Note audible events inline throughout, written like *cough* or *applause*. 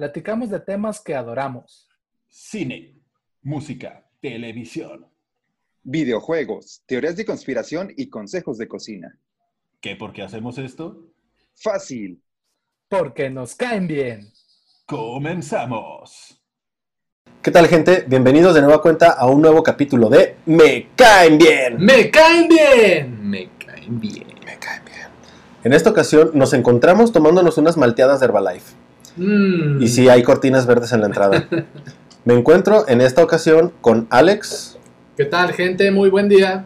platicamos de temas que adoramos. cine, música, televisión. Videojuegos, teorías de conspiración y consejos de cocina. ¿Qué por qué hacemos esto? Fácil. Porque nos caen bien. ¡Comenzamos! ¿Qué tal gente? Bienvenidos de nueva cuenta a un nuevo capítulo de Me caen bien. ¡Me caen bien! Me caen bien. Me caen bien. En esta ocasión nos encontramos tomándonos unas malteadas de Herbalife. Mm. Y sí, hay cortinas verdes en la entrada. *laughs* Me encuentro en esta ocasión con Alex, ¿Qué tal, gente? Muy buen día.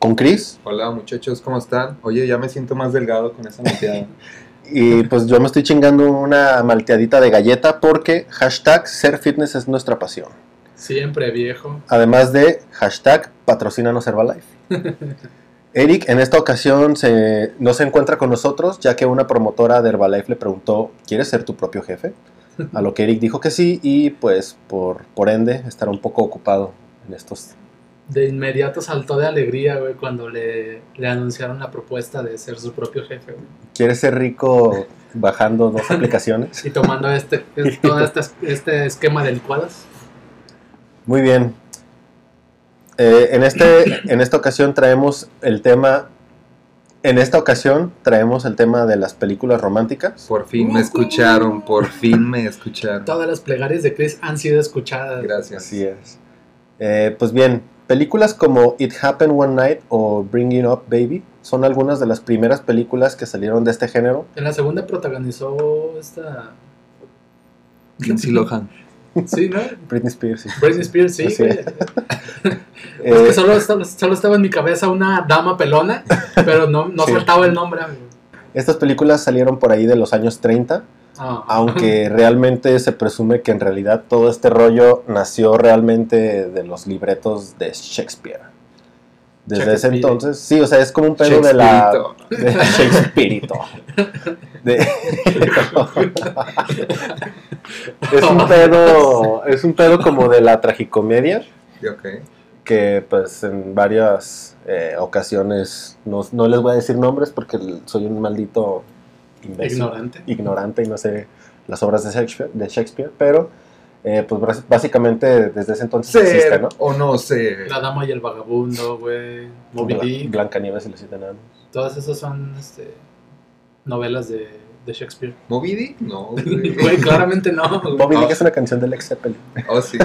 con Chris Hola muchachos, ¿cómo están? Oye, ya me siento más delgado con esa malteada. *laughs* y pues yo me estoy chingando una malteadita de galleta porque hashtag ser fitness es nuestra pasión. Siempre viejo. Además de hashtag patrocínanos Herbalife. *laughs* Eric en esta ocasión se- no se encuentra con nosotros ya que una promotora de Herbalife le preguntó, ¿quieres ser tu propio jefe? A lo que Eric dijo que sí y pues por, por ende estará un poco ocupado en estos... De inmediato saltó de alegría, güey, cuando le, le anunciaron la propuesta de ser su propio jefe, güey. ¿Quieres ser rico bajando dos *laughs* aplicaciones? Y tomando este, es- todo este, este esquema de licuadas. Muy bien. Eh, en, este, en esta ocasión traemos el tema... En esta ocasión traemos el tema de las películas románticas. Por fin me escucharon, por fin me escucharon. Todas las plegarias de Chris han sido escuchadas. Gracias. Así es. Eh, pues bien, películas como It Happened One Night o Bringing Up Baby son algunas de las primeras películas que salieron de este género. En la segunda protagonizó esta. Lindsay Lohan. Sí, ¿no? Britney Spears. sí. Britney Spears, sí, Sí. Eh, *laughs* Es que solo, estaba en mi cabeza una dama pelona, *laughs* pero no, no Sí. saltaba el nombre. amigo. Estas películas salieron por ahí de los años 30, Ah. aunque *laughs* realmente se presume que en realidad todo este rollo nació realmente de los libretos de Shakespeare. Desde ese Shakespeare. entonces, sí, o sea, es como un pedo de la... De Shakespeareito. De- es un pedo, es un pedo como de la tragicomedia Ok. que pues en varias eh, ocasiones no, no les voy a decir nombres porque soy un maldito imbécil, Ignorante. ignorante y no sé las obras de Shakespeare, de Shakespeare pero eh, pues básicamente desde ese entonces existe, ¿no? o no ser. La dama y el vagabundo, güey. Moby Bla- Dick. Blancanieves y los siete enanos. Todas esas son este, novelas de, de Shakespeare. ¿Moby Dick? No, güey. *laughs* Güey, claramente no. *laughs* güey. Bobby Dick Ah. es una canción de Lex Zeppelin. Oh, sí.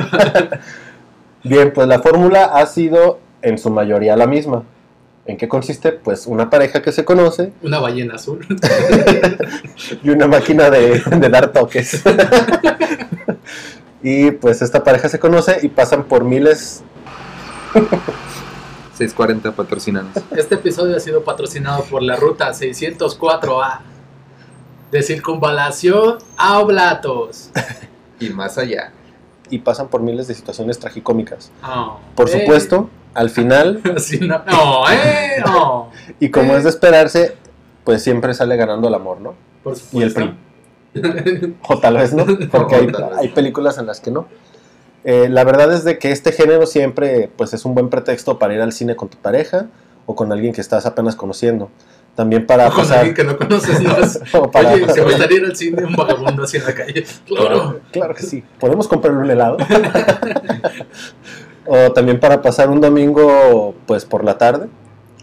*laughs* Bien, pues la fórmula ha sido en su mayoría la misma. ¿En qué consiste? Pues una pareja que se conoce Una ballena azul. y una máquina de, de dar toques. y pues esta pareja se conoce y pasan por miles. 640 patrocinanos. Este episodio ha sido patrocinado por la ruta 604A de circunvalación a Oblatos. *laughs* Y más allá. Y pasan por miles de situaciones tragicómicas. Oh, Por eh, supuesto, al final, *laughs* sí, no, no, eh, no. *laughs* y como es de esperarse, pues siempre sale ganando el amor, ¿no? Por Y el supuesto. O tal vez no, porque hay, películas en las que no. Eh, la verdad es de que este género siempre pues es un buen pretexto para ir al cine con tu pareja o con alguien que estás apenas conociendo. También para Con pasar... alguien que no conoces más. *laughs* o para Oye, ¿se pasar- gustaría ir al cine un vagabundo así en la calle? *laughs* Claro. Claro que sí. ¿Podemos comprarle un helado? *laughs* o también para pasar un domingo pues por la tarde,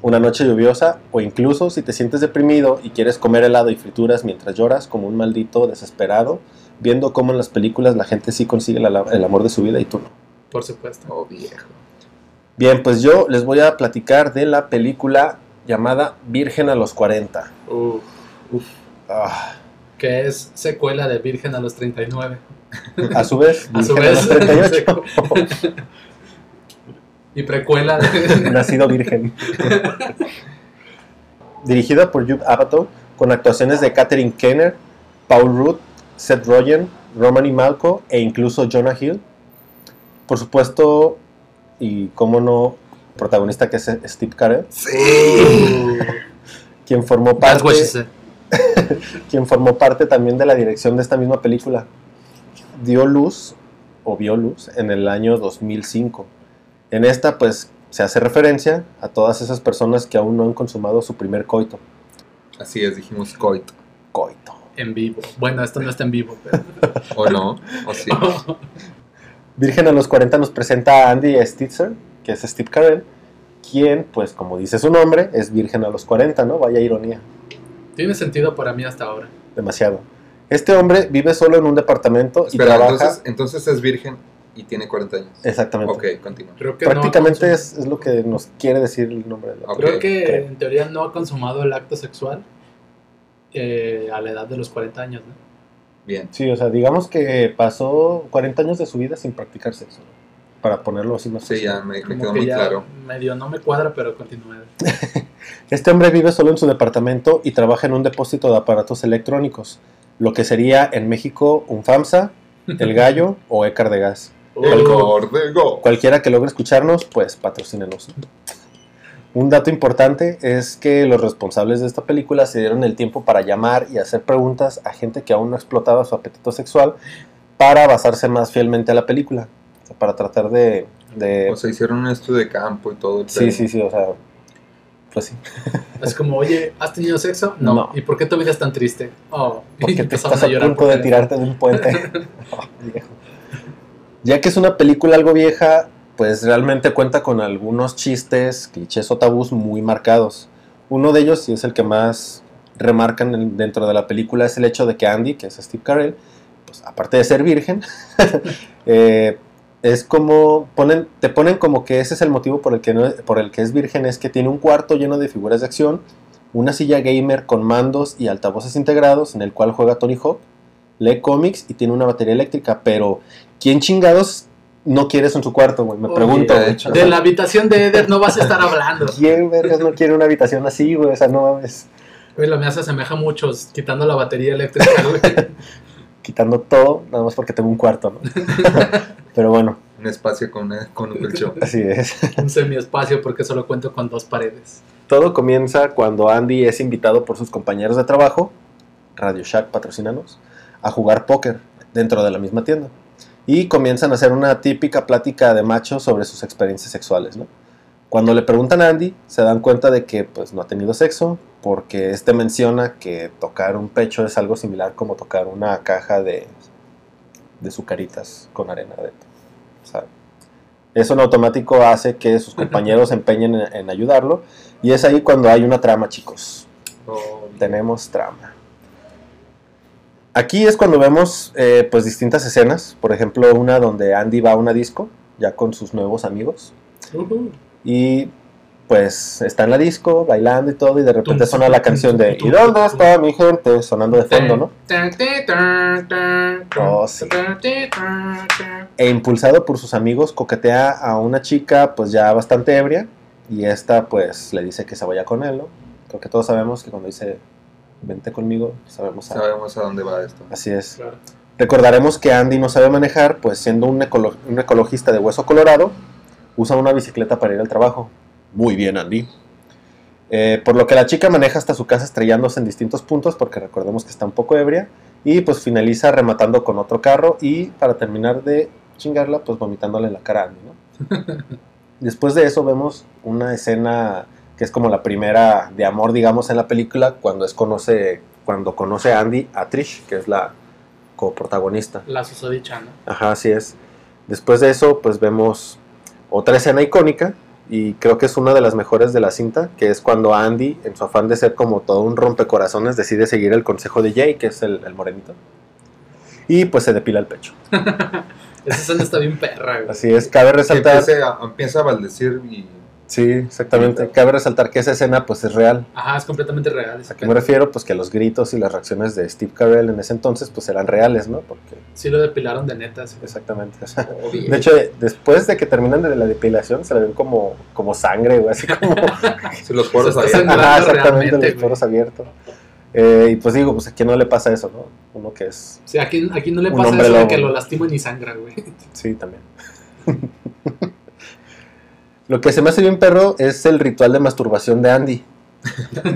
una noche lluviosa o incluso si te sientes deprimido y quieres comer helado y frituras mientras lloras como un maldito desesperado, viendo cómo en las películas la gente sí consigue la- el amor de su vida y tú no. Por supuesto. Oh, viejo. Bien, pues yo les voy a platicar de la película llamada Virgen a los 40. Uf, Ah, que es secuela de Virgen a los 39. a su vez, *laughs* A su vez. a los 38. *laughs* y precuela de... *laughs* Nacido virgen. Dirigida por Judd Apatow, con actuaciones de Katherine Kenner, Paul Rudd, Seth Rogen Romany Malco e incluso Jonah Hill. Por supuesto, y cómo no, protagonista que es Steve Carell, *laughs* quien formó parte, *laughs* quien formó parte también de la dirección de esta misma película. Dio luz, o vio luz, en el año 2005. En esta, pues, se hace referencia a todas esas personas que aún no han consumado su primer coito. Así es, dijimos coito. Coito. En vivo. Bueno, esto no está en vivo, pero. *laughs* ¿O no? ¿O sí? Virgen a los 40 nos presenta a Andy Stitzer, que es Steve Carell, quien, pues como dice su nombre, es virgen a los 40, ¿no? Vaya ironía, Tiene sentido para mí hasta ahora. demasiado. Este hombre vive solo en un departamento y Espera, trabaja... entonces, entonces es virgen y tiene 40 años. Exactamente. Ok, continúa. Creo que no ha Prácticamente consum- es, es lo que nos quiere decir el nombre de la Ok. Creo que creo. en teoría no ha consumado el acto sexual eh, a la edad de los 40 años, ¿no? Bien. Sí, o sea, digamos que pasó 40 años de su vida sin practicar sexo, ¿no? Para ponerlo así más Sí, ya me, quedó que muy ya claro. medio no me cuadra, pero continúe. *laughs* Este hombre vive solo en su departamento y trabaja en un depósito de aparatos electrónicos, lo que sería en México un FAMSA, el *laughs* gallo o Écar de gas. El Oh, Cordego. Cualquiera que logre escucharnos, pues patrocínenos. Un dato importante es que los responsables de esta película se dieron el tiempo para llamar y hacer preguntas a gente que aún no explotaba su apetito sexual para basarse más fielmente a la película. Para tratar de... de- O sea, hicieron un estudio de campo y todo. el sí, sí, sí, o sea... Pues sí. Es como, oye, ¿has tenido sexo? No. No. ¿Y por qué tu vida es tan triste? Oh, *laughs* y Porque te estás a llorar punto de tirarte de un puente. *laughs* Oh, viejo. ya que es una película algo vieja, pues realmente cuenta con algunos chistes, clichés o tabús muy marcados. Uno de ellos, y es el que más remarcan en- dentro de la película, es el hecho de que Andy, que es Steve Carell, pues aparte de ser virgen, *laughs* eh, es como ponen, te ponen como que ese es el motivo por el que no, por el que es virgen, es que tiene un cuarto lleno de figuras de acción, una silla gamer con mandos y altavoces integrados en el cual juega Tony Hawk, lee cómics y tiene una batería eléctrica, pero ¿quién chingados no quiere eso en su cuarto, güey? Me Oye, pregunto. de güey. hecho. O sea, De la habitación de Eder no vas a estar hablando. ¿Quién vergas no quiere una habitación así, güey? O sea, no mames. Güey, la mía se asemeja mucho, quitando la batería eléctrica, güey. *laughs* Quitando todo, nada más porque tengo un cuarto, ¿no? *laughs* pero bueno, Un espacio con, una- con un colchón. *laughs* así es. Un semiespacio porque solo cuento con dos paredes. Todo comienza cuando Andy es invitado por sus compañeros de trabajo, Radio Shack patrocinanos, a jugar póker dentro de la misma tienda. Y comienzan a hacer una típica plática de machos sobre sus experiencias sexuales, ¿no? Cuando le preguntan a Andy, se dan cuenta de que pues, no ha tenido sexo, porque este menciona que tocar un pecho es algo similar como tocar una caja de, de sucaritas con arena dentro. O sea, eso en automático hace que sus *laughs* compañeros se empeñen en, en ayudarlo, y es ahí cuando hay una trama, chicos. Oh, Tenemos trama. Aquí es cuando vemos eh, pues distintas escenas, por ejemplo una donde Andy va a una disco ya con sus nuevos amigos y pues está en la disco bailando y todo y de repente suena la canción de ¿Y dónde está mi gente? sonando de fondo, ¿no? Oh, sí. E impulsado por sus amigos coquetea a una chica pues ya bastante ebria y esta pues le dice que se vaya con él, ¿no? Creo que todos sabemos que cuando dice vente conmigo, sabemos a- Sabemos a dónde va esto. Así es. Claro. Recordaremos que Andy no sabe manejar, pues siendo un, ecolo- un ecologista de hueso colorado, usa una bicicleta para ir al trabajo. Muy bien, Andy. Eh, por lo que la chica maneja hasta su casa estrellándose en distintos puntos, porque recordemos que está un poco ebria, y pues finaliza rematando con otro carro y para terminar de chingarla, pues vomitándole en la cara a Andy, ¿no? *laughs* Después de eso vemos una escena que es como la primera de amor, digamos, en la película, cuando, es conoce, cuando conoce a Andy a Trish, que es la coprotagonista. La susodicha, ¿no? Ajá, así es. Después de eso, pues vemos otra escena icónica y creo que es una de las mejores de la cinta, que es cuando Andy, en su afán de ser como todo un rompecorazones, decide seguir el consejo de Jay, que es el, el morenito, y pues se depila el pecho. *laughs* Esa escena está bien perra, güey. Así es, cabe resaltar... a, empieza a baldecir y Sí, exactamente. Cabe resaltar que esa escena pues es real. Ajá, es completamente real. ¿A qué me refiero? Pues que los gritos y las reacciones de Steve Carell en ese entonces pues eran reales, ¿no? Porque Sí lo depilaron de neta. sí. exactamente. o sea, bien. de hecho, después de que terminan de la depilación se le ven como, como sangre, güey, así como... *laughs* Si los poros abiertos. Ajá, exactamente, los güey. poros abiertos. Eh, y pues digo, pues a quién no le pasa eso, ¿no? Uno que es, Sí, aquí, aquí no le Un pasa hombre eso de que lo lastiman y sangra, güey. sí, también. *laughs* Lo que se me hace bien perro es el ritual de masturbación de Andy.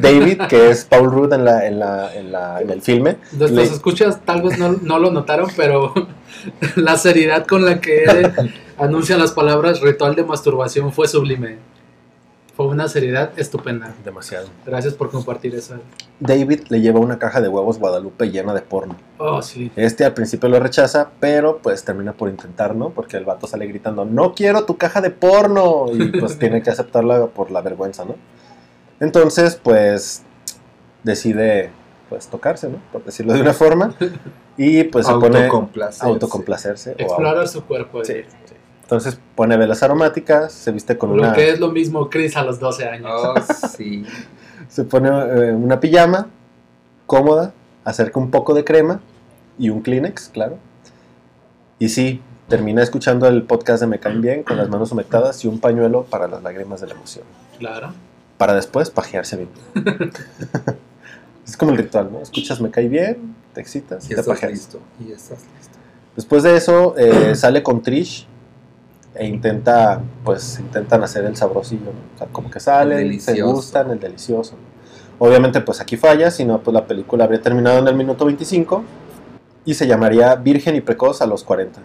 David, que es Paul Rudd en, la, en, la, en, la, en el filme, Nuestros Le- escuchas tal vez no, no lo notaron, pero *laughs* la seriedad con la que él *laughs* anuncia las palabras ritual de masturbación fue sublime. Fue una seriedad estupenda. demasiado. Gracias por compartir eso. David le lleva una caja de huevos Guadalupe llena de porno. Oh, sí. Este al principio lo rechaza, pero pues termina por intentar, ¿no? Porque el vato sale gritando, no quiero tu caja de porno. Y pues *laughs* tiene que aceptarla por la vergüenza, ¿no? Entonces, pues decide pues tocarse, ¿no? Por decirlo de una forma. Y pues se *laughs* pone Autocomplacerse. autocomplacerse. o Explorar su cuerpo. Sí. Entonces pone velas aromáticas, se viste con Lo una... que es lo mismo Chris a los 12 años. Oh, sí. *laughs* Se pone eh, una pijama cómoda, acerca un poco de crema y un Kleenex, claro. Y sí, termina escuchando el podcast de Me Caen Bien con las manos humectadas y un pañuelo para las lágrimas de la emoción. Claro. Para después pajearse bien. *laughs* es como el ritual, ¿no? Escuchas Me Cae Bien, te excitas y Y te pajeas. listo. Y estás listo. Después de eso, eh, *clears throat* sale con Trish e intenta, pues, intentan hacer el sabrosillo, ¿no? O sea, como que salen, El se delicioso. gustan, el delicioso. ¿no? Obviamente, pues aquí falla, si no, pues la película habría terminado en el minuto 25 y se llamaría Virgen y Precoz a los 40,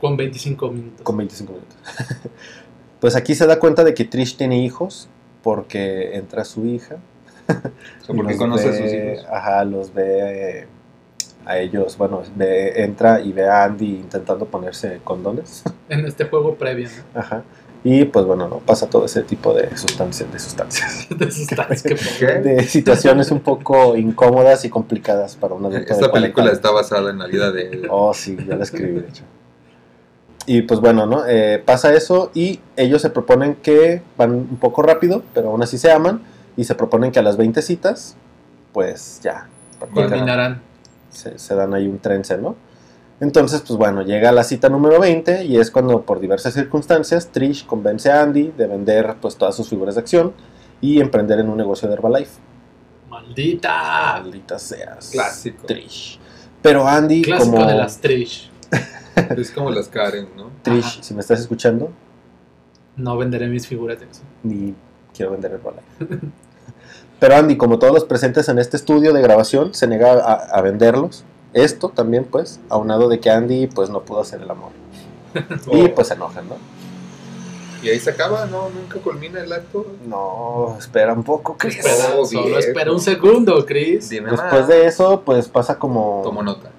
Con 25 minutos. con 25 minutos. *laughs* pues aquí se da cuenta de que Trish tiene hijos porque entra su hija. O sea, porque *laughs* los conoce a ve- sus hijos. Ajá, los ve eh, a ellos, bueno, ve- entra y ve a Andy intentando ponerse condones. *laughs* En este juego previo, Ajá. Y pues bueno, no pasa todo ese tipo de sustancias, de sustancias, ¿no? *laughs* De sustancias que *laughs* ¿Qué? de situaciones un poco incómodas y complicadas para un adulto. de Esta 40 película está basada en la vida de... Oh, sí, ya la escribí, de hecho. Y pues bueno, ¿no? Eh, pasa eso y ellos se proponen que van un poco rápido, pero aún así se aman y se proponen que a las 20 citas, pues ya. culminarán. Se, se dan ahí un trence, ¿no? Entonces, pues bueno, llega la cita número 20 y es cuando por diversas circunstancias Trish convence a Andy de vender pues todas sus figuras de acción y emprender en un negocio de Herbalife. Maldita. Maldita seas. Clásico. Trish. Pero Andy, Clásico como de las Trish. *laughs* Es como las Karen, ¿no? Trish, Ajá. si me estás escuchando, No venderé mis figuras de acción. ni quiero vender Herbalife. *laughs* Pero Andy, como todos los presentes en este estudio de grabación, se nega a, a venderlos. Esto también, pues, aunado de que Andy, pues, no pudo hacer el amor. *laughs* Y Oh. pues se enojan, ¿no? Y ahí se acaba, ¿no? Nunca culmina el acto. No, espera un poco, Chris. Espera, Oh, solo espera un segundo, Chris. Dime Después más. de eso, pues pasa como... Tomo nota.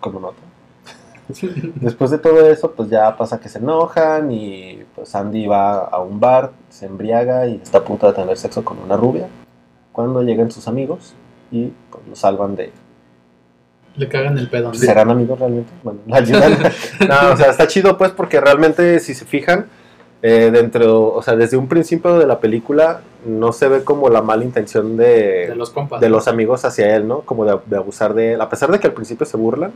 como nota. *laughs* Después de todo eso, pues ya pasa que se enojan y pues Andy va a un bar, se embriaga y está a punto de tener sexo con una rubia. Cuando llegan sus amigos y pues, lo salvan de... Le cagan el pedo. ¿no? ¿Serán amigos realmente? Bueno, lo *laughs* ayudan. no, o sea, está chido pues porque realmente si se fijan, eh, dentro, o sea, desde un principio de la película no se ve como la mala intención de, De los compas. de los amigos hacia él, ¿no? Como de, de abusar de él. A pesar de que al principio se burlan,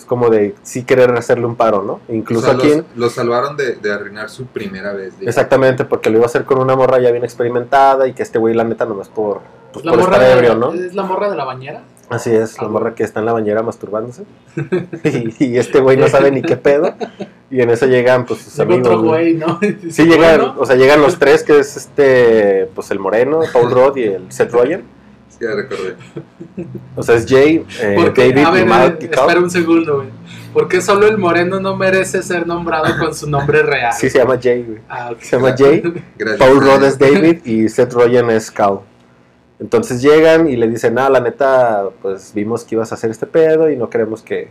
es como de sí querer hacerle un paro, ¿no? Incluso O sea, aquí... los, salvaron de, de arruinar su primera vez. digamos. Exactamente, porque lo iba a hacer con una morra ya bien experimentada y que este güey la neta nomás por, pues, La por morra estar de- ebrio, ¿no? ¿Es la morra de la bañera? Así es, la Ah, morra que está en la bañera masturbándose. *laughs* *laughs* y, y este güey no sabe ni qué pedo. Y en eso llegan pues sus amigos. otro güey, ¿no? *laughs* Sí, llegan, Bueno, o sea, llegan los tres, que es este, pues el moreno, Paul Rudd y el Seth Rogen. Ya recordé. O sea, es Jay, eh, porque, David a ver, y Mark y eh, Cal. espera un segundo, güey. ¿Por qué solo el moreno no merece ser nombrado con su nombre real? Sí, se llama Jay, güey. Ah, ok. Se llama Jay, Gracias. Paul Rudd es *laughs* David y Seth Rogen es Cal. Entonces llegan y le dicen, ah, la neta, pues vimos que ibas a hacer este pedo y no queremos que,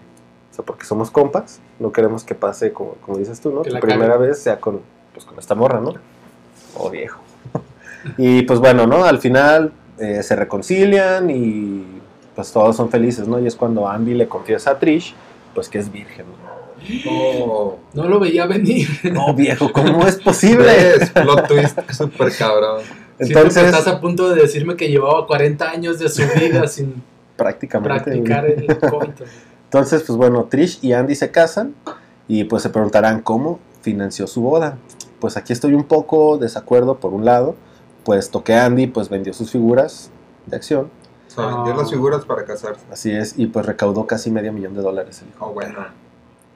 o sea, porque somos compas, no queremos que pase, como, como dices tú, ¿no? Que Tu la primera vez sea con, pues, con esta morra, ¿no? O viejo. *laughs* y pues bueno, ¿no? Al final eh, se reconcilian y pues todos son felices, ¿no? Y es cuando Andy le confiesa a Trish, pues que es virgen, ¿no? Oh, No lo veía venir. No, viejo, ¿cómo es *laughs* posible? ¿Ves? Plot twist súper cabrón. Siento Entonces, que estás a punto de decirme que llevaba 40 años de su vida sin prácticamente. practicar el coito. Entonces, pues bueno, Trish y Andy se casan y pues se preguntarán cómo financió su boda. Pues aquí estoy un poco desacuerdo por un lado, puesto que Andy pues vendió sus figuras de acción O sea, vendió las figuras para casarse. Así es, y pues recaudó casi medio millón de dólares. el hijo. Oh, bueno.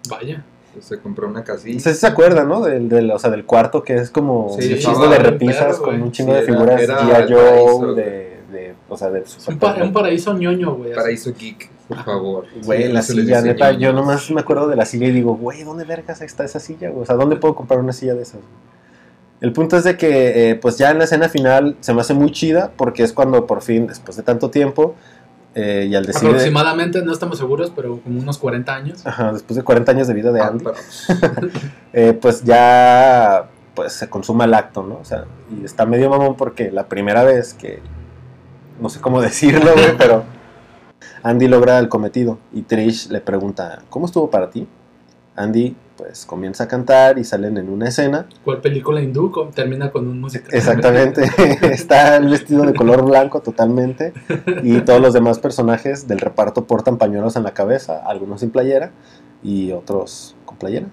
Vaya. pues Se compró una casilla. Si se acuerdan, ¿no? Del, del, o sea, del cuarto que es como Sí, un chingo de repisas perro, con güey. un chingo Sí, de figuras era el paraíso, güey. de, de, o sea, de un, pa- un paraíso ñoño, güey. así. Paraíso geek, por favor. Güey, Sí, la silla, neta, yo nomás me acuerdo de la silla y digo, güey, ¿dónde vergas está esa silla? güey? O sea, ¿dónde puedo comprar una silla de esas? El punto es de que, eh, pues ya en la escena final se me hace muy chida porque es cuando por fin, después de tanto tiempo, eh, y al decir... Aproximadamente, no estamos seguros, pero como unos 40 años. Ajá, después de 40 años de vida de Ah, Andy, pero- *laughs* eh, pues ya pues se consuma el acto, ¿no? O sea, y está medio mamón porque la primera vez que, no sé cómo *laughs* decirlo, güey, pero Andy logra el cometido y Trish le pregunta, ¿cómo estuvo para ti? Andy pues comienza a cantar y salen en una escena. ¿Cuál película hindú termina con un musical? Exactamente, *laughs* está el vestido de color blanco totalmente y todos los demás personajes del reparto portan pañuelos en la cabeza, algunos sin playera y otros con playera.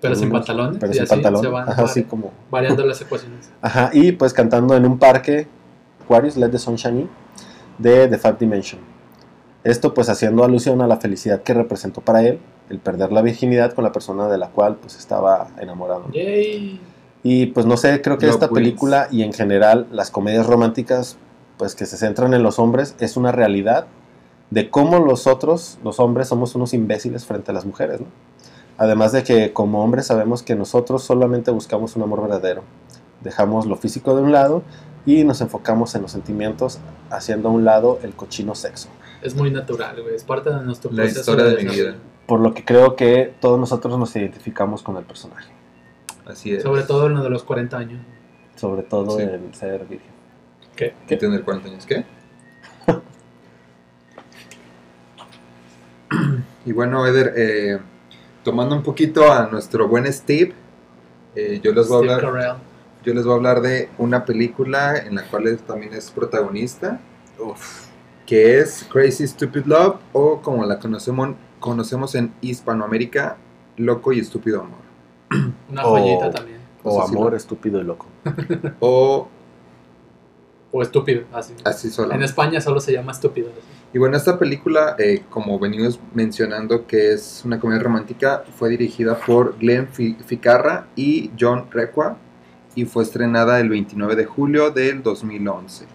Pero sin pantalones. Pero y sin así pantalón. se van Ajá, va- así como variando las ecuaciones. Ajá, y pues cantando en un parque, Aquarius Let the Sun Shine In, de The Five Dimension. Esto pues haciendo alusión a la felicidad que representó para él el perder la virginidad con la persona de la cual pues estaba enamorado. Yay. Y pues no sé, creo que esta wins. película y en general las comedias románticas pues que se centran en los hombres es una realidad de cómo los otros, los hombres, somos unos imbéciles frente a las mujeres, ¿no? Además de que como hombres sabemos que nosotros solamente buscamos un amor verdadero. Dejamos lo físico de un lado y nos enfocamos en los sentimientos, haciendo a un lado el cochino sexo. Es muy natural, güey. Es parte de nuestro La proceso historia de mi vida. Por lo que creo que todos nosotros nos identificamos con el personaje, Así es. Sobre todo en lo de los 40 años. sobre todo Sí. en ser virgen. ¿Qué? ¿Qué tener 40 años? ¿Qué? *laughs* y bueno, Eder, eh, tomando un poquito a nuestro buen Steve, eh, yo les voy a hablar, yo les voy a hablar de una película en la cual él también es protagonista, que es Crazy Stupid Love o como la conocemos conocemos en Hispanoamérica, Loco y Estúpido Amor. *clears throat* Una O- joyita también. O Eso sí amor estúpido y loco. O O estúpido, así. así solo. En España solo se llama estúpido. así. Y bueno, esta película, eh, como venimos mencionando, que es una comedia romántica, fue dirigida por Glenn Fi- Ficarra y John Requa y fue estrenada el 29 de julio del 2011.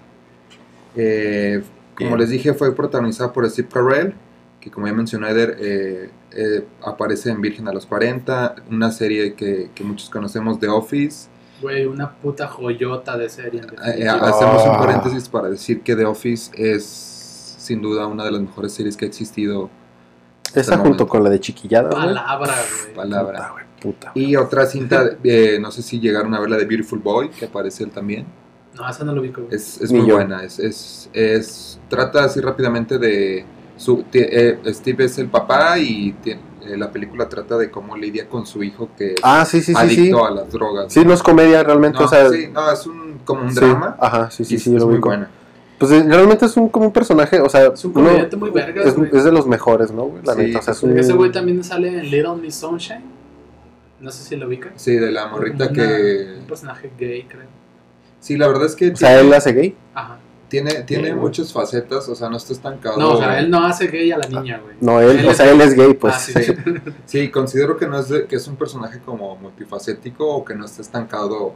Eh, como les dije, fue protagonizada por Steve Carell, que como ya mencionó Eder, eh, eh, aparece en Virgen a los 40, una serie que, que muchos conocemos, The Office. Güey, una puta joyota de serie. Eh, definitiva. hacemos un Ah. paréntesis para decir que The Office es sin duda una de las mejores series que ha existido. Esa junto con la de chiquillada. Palabra, güey. Palabra. Puta, güey, puta. Y otra cinta, eh, no sé si llegaron a ver la de Beautiful Boy, que aparece él también. No, esa no lo ubico. Es, es muy yo. buena. Es, es, es- trata así rápidamente de... Su, eh, Steve es el papá y eh, la película trata de cómo lidia con su hijo que es Ah, sí, sí, sí, sí. adicto a las drogas. Sí, no es comedia realmente, No, o sea... sí, no, es un, como un sí, drama. Ajá, sí, sí, sí, es lo muy ubico. buena. Pues eh, realmente es un, como un personaje, o sea, Es un uno- comediante muy vergas, es, es de los mejores, ¿no, güey? La Sí, neta, o sea, es un... Ese güey también sale en Little Miss Sunshine. No sé si lo ubica. Sí, de la morrita una- que... Un personaje gay, creo. Sí, la verdad es que O sea, él hace gay. Ajá. tiene, tiene Sí, güey. muchas facetas, o sea, no está estancado. No, o sea, él no hace gay a la niña, güey. No, él, Él o es- sea, él es gay, pues. Ah, sí. Sí, *laughs* sí, considero que no es de- que es un personaje como multifacético o que no está estancado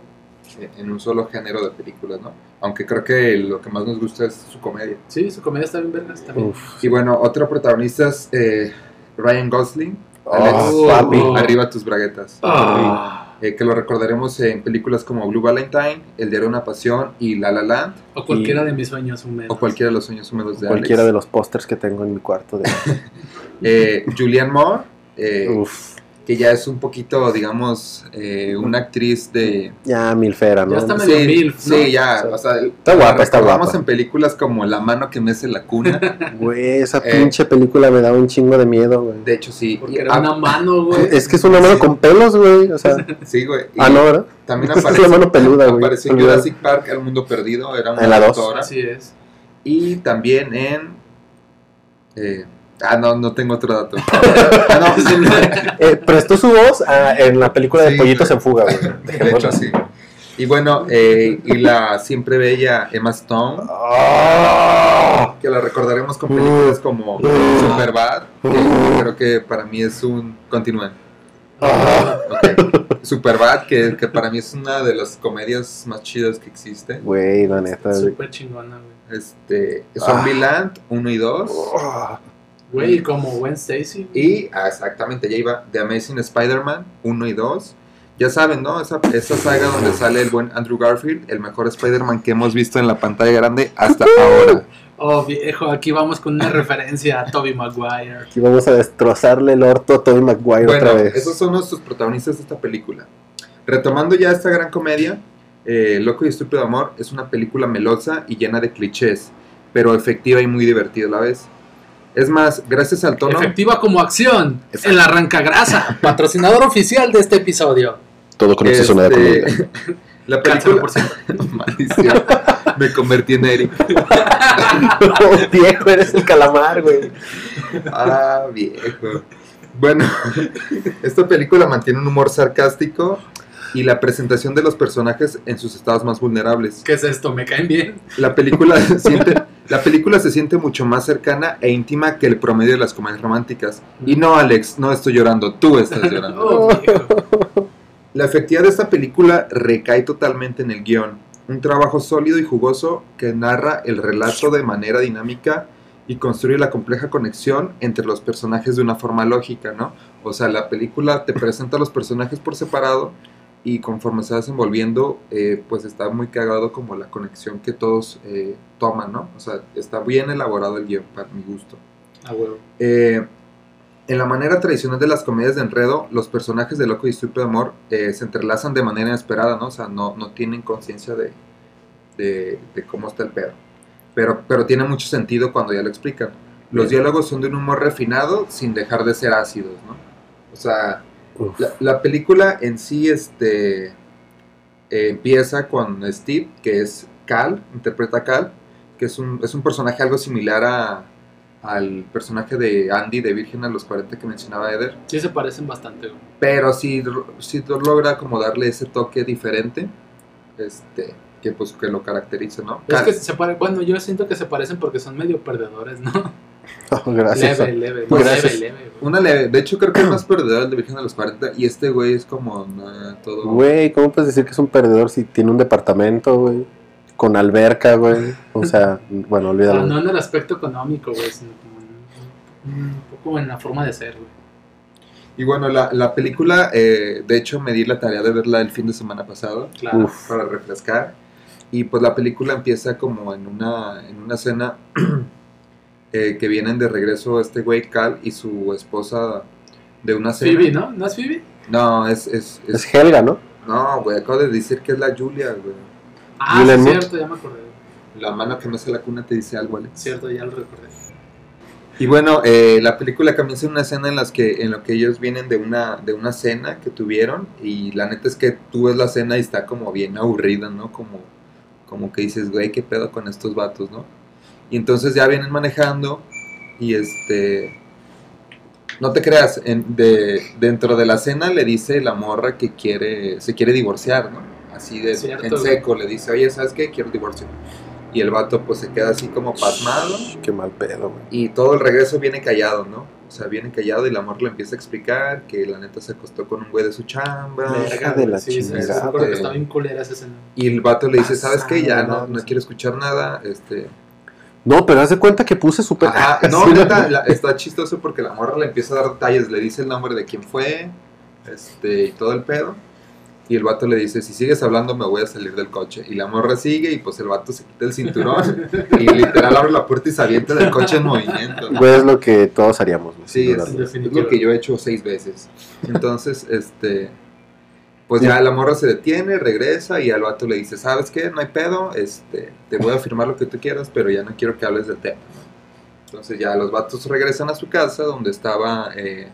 en- en un solo género de películas, ¿no? Aunque creo que lo que más nos gusta es su comedia. Sí, su comedia está bien vergas también. Uf. Y bueno, otro protagonista es eh, Ryan Gosling, Oh, Alex, papi. Oh. arriba tus braguetas, Ah. Eh, que lo recordaremos en películas como Blue Valentine, El diario de una pasión y La La Land, O cualquiera Y- de mis sueños húmedos. o cualquiera de los sueños húmedos de Cualquiera de los pósters que tengo en mi cuarto. De... *laughs* Eh, Julianne Moore, eh, Uf. Que ya es un poquito, digamos, eh, una actriz de... Ya, milfera, ¿no? Ya está medio Sí, milf, ¿no? sí, ya, Sí. o sea, Está guapa, está guapa. en películas como La mano que mece la cuna, *laughs* Güey, esa Eh. pinche película me daba un chingo de miedo, güey. de hecho sí. Porque era ah, una mano, *laughs* güey. Es que es una mano Sí. con pelos, güey. O sea, *laughs* Sí, güey. ah, no, ¿verdad? También Es la aparece, mano peluda, güey. apareció en. Jurassic Park, El Mundo Perdido, era una En la dos. doctora. Así es. Y también en... eh, ah, no, no tengo otro dato. *laughs* ah, no, sí, Eh, prestó su voz ah, en la película de Sí, Pollitos en Fuga, güey. *laughs* de hecho sí. Y bueno, eh, y la siempre bella Emma Stone, ¡Ah! que la recordaremos con películas como Superbad, que creo que para mí es un... Continúen. ¡Ah! Ok. Superbad, que, que para mí es una de las comedias más chidas que existe. Güey, la neta. Súper chingona, güey. Este, Zombieland 1 y 2. Güey, como Gwen Stacy. Y ah, exactamente, ya iba The Amazing Spider-Man 1 y 2. Ya saben, ¿no? Esa, esa saga donde sale el buen Andrew Garfield, el mejor Spider-Man que hemos visto en la pantalla grande hasta ahora. Oh, viejo, aquí vamos con una *laughs* referencia a Toby Maguire. Aquí vamos a destrozarle el orto a Tobey Maguire Bueno, otra vez. esos son nuestros protagonistas de esta película. Retomando ya esta gran comedia, eh, Loco y Estúpido Amor es una película melosa y llena de clichés, pero efectiva y muy divertida a la vez. Es más, gracias al tono... Efectiva como acción. Exacto. El arrancagrasa. *laughs* Patrocinador oficial de este episodio. Todo con exceso nada con este, *laughs* la película... *laughs* Maldición. Me convertí en Eric. No, viejo, eres el calamar, güey. Ah, viejo. Bueno, esta película mantiene un humor sarcástico y la presentación de los personajes en sus estados más vulnerables. ¿Qué es esto? ¿Me caen bien? La película, siente, la película se siente mucho más cercana e íntima que el promedio de las comedias románticas. Y no, Alex, no estoy llorando, tú estás *laughs* llorando. Oh. La efectividad de esta película recae totalmente en el guion. Un trabajo sólido y jugoso que narra el relato de manera dinámica y construye la compleja conexión entre los personajes de una forma lógica, ¿no? O sea, la película te presenta a los personajes por separado y conforme se va desenvolviendo, eh, pues está muy cagado como la conexión que todos eh, toman, ¿no? O sea, está bien elaborado el guion, para mi gusto. Ah, huevo. Eh, en la manera tradicional de las comedias de enredo, los personajes de Loco y Estúpido Amor eh, se entrelazan de manera inesperada, ¿no? O sea, no, no tienen conciencia de, de, de cómo está el pedo. Pero, pero tiene mucho sentido cuando ya lo explican. Los Bien. diálogos son de un humor refinado sin dejar de ser ácidos, ¿no? O sea. La, la película en sí este, eh, empieza con Steve, que es Cal, interpreta a Cal, que es un, es un personaje algo similar a, al personaje de Andy de Virgen a los 40 que mencionaba Eder, Sí se parecen bastante, güey. pero sí, sí logra como darle ese toque diferente, este, que pues que lo caracteriza, ¿no? Es Cal- que se pare... Bueno, yo siento que se parecen porque son medio perdedores, ¿no? *laughs* Oh, gracias. Leve, leve, Pues, leve, gracias. leve, güey. una leve, de hecho creo que es más perdedor el de Virgen a los 40 y este güey es como nah, todo... Güey, ¿cómo puedes decir que es un perdedor si tiene un departamento, güey? Con alberca, güey. O sea, *laughs* bueno, olvídalo. no en el aspecto económico, güey, sino como en- un poco en la forma de ser, güey. Y bueno, la, la película, eh, de hecho me di la tarea de verla el fin de semana pasado. Claro. Uf. para refrescar. Y pues la película empieza como en una, en una escena *clears throat* eh, que vienen de regreso este güey Cal y su esposa de una cena. Phoebe, ¿no? ¿No es Phoebe? No, es, es, es- Es Helga, ¿no? no, güey, acabo de decir que es la Julia, güey. Ah, sí, Moore. cierto, ya me acordé. La mano que no se la cuna te dice algo, Alex. Cierto, ya lo recordé. Y bueno, eh, la película comienza en una escena en las que en lo que ellos vienen de una de una cena que tuvieron y la neta es que tú ves la cena y está como bien aburrida, ¿no? Como como que dices, güey, qué pedo con estos vatos, ¿no? Y entonces ya vienen manejando y este no te creas, en- de, dentro de la cena le dice la morra que quiere se quiere divorciar, ¿no? Así de Cierto, en güey. seco le dice, "Oye, ¿sabes qué? Quiero divorcio." Y el vato pues se queda así como pasmado. Qué mal pedo, güey. Y todo el regreso viene callado, ¿no? O sea, viene callado y el amor le empieza a explicar que la neta se acostó con un güey de su chamba. Verga de la Sí, que bien culera esa escena. Y el vato le dice, ¿sabes qué? Ya no, no quiero escuchar nada. Este... No, pero haz de cuenta que puse súper. Ajá, *laughs* no, neta, la- está chistoso porque la morra le empieza a dar detalles, le dice el nombre de quién fue, este, y todo el pedo. Y el vato le dice, si sigues hablando me voy a salir del coche. Y la morra sigue y pues el vato se quita el cinturón *laughs* y literal abre la puerta y se avienta del coche en movimiento. Güey, es lo que todos haríamos. Sí, es lo que yo he hecho seis veces. Entonces, este, pues ya la morra se detiene, regresa y al vato le dice, ¿sabes qué? No hay pedo, este, te voy a firmar lo que tú quieras, pero ya no quiero que hables del tema. ¿no? Entonces ya los vatos regresan a su casa donde estaba, eh,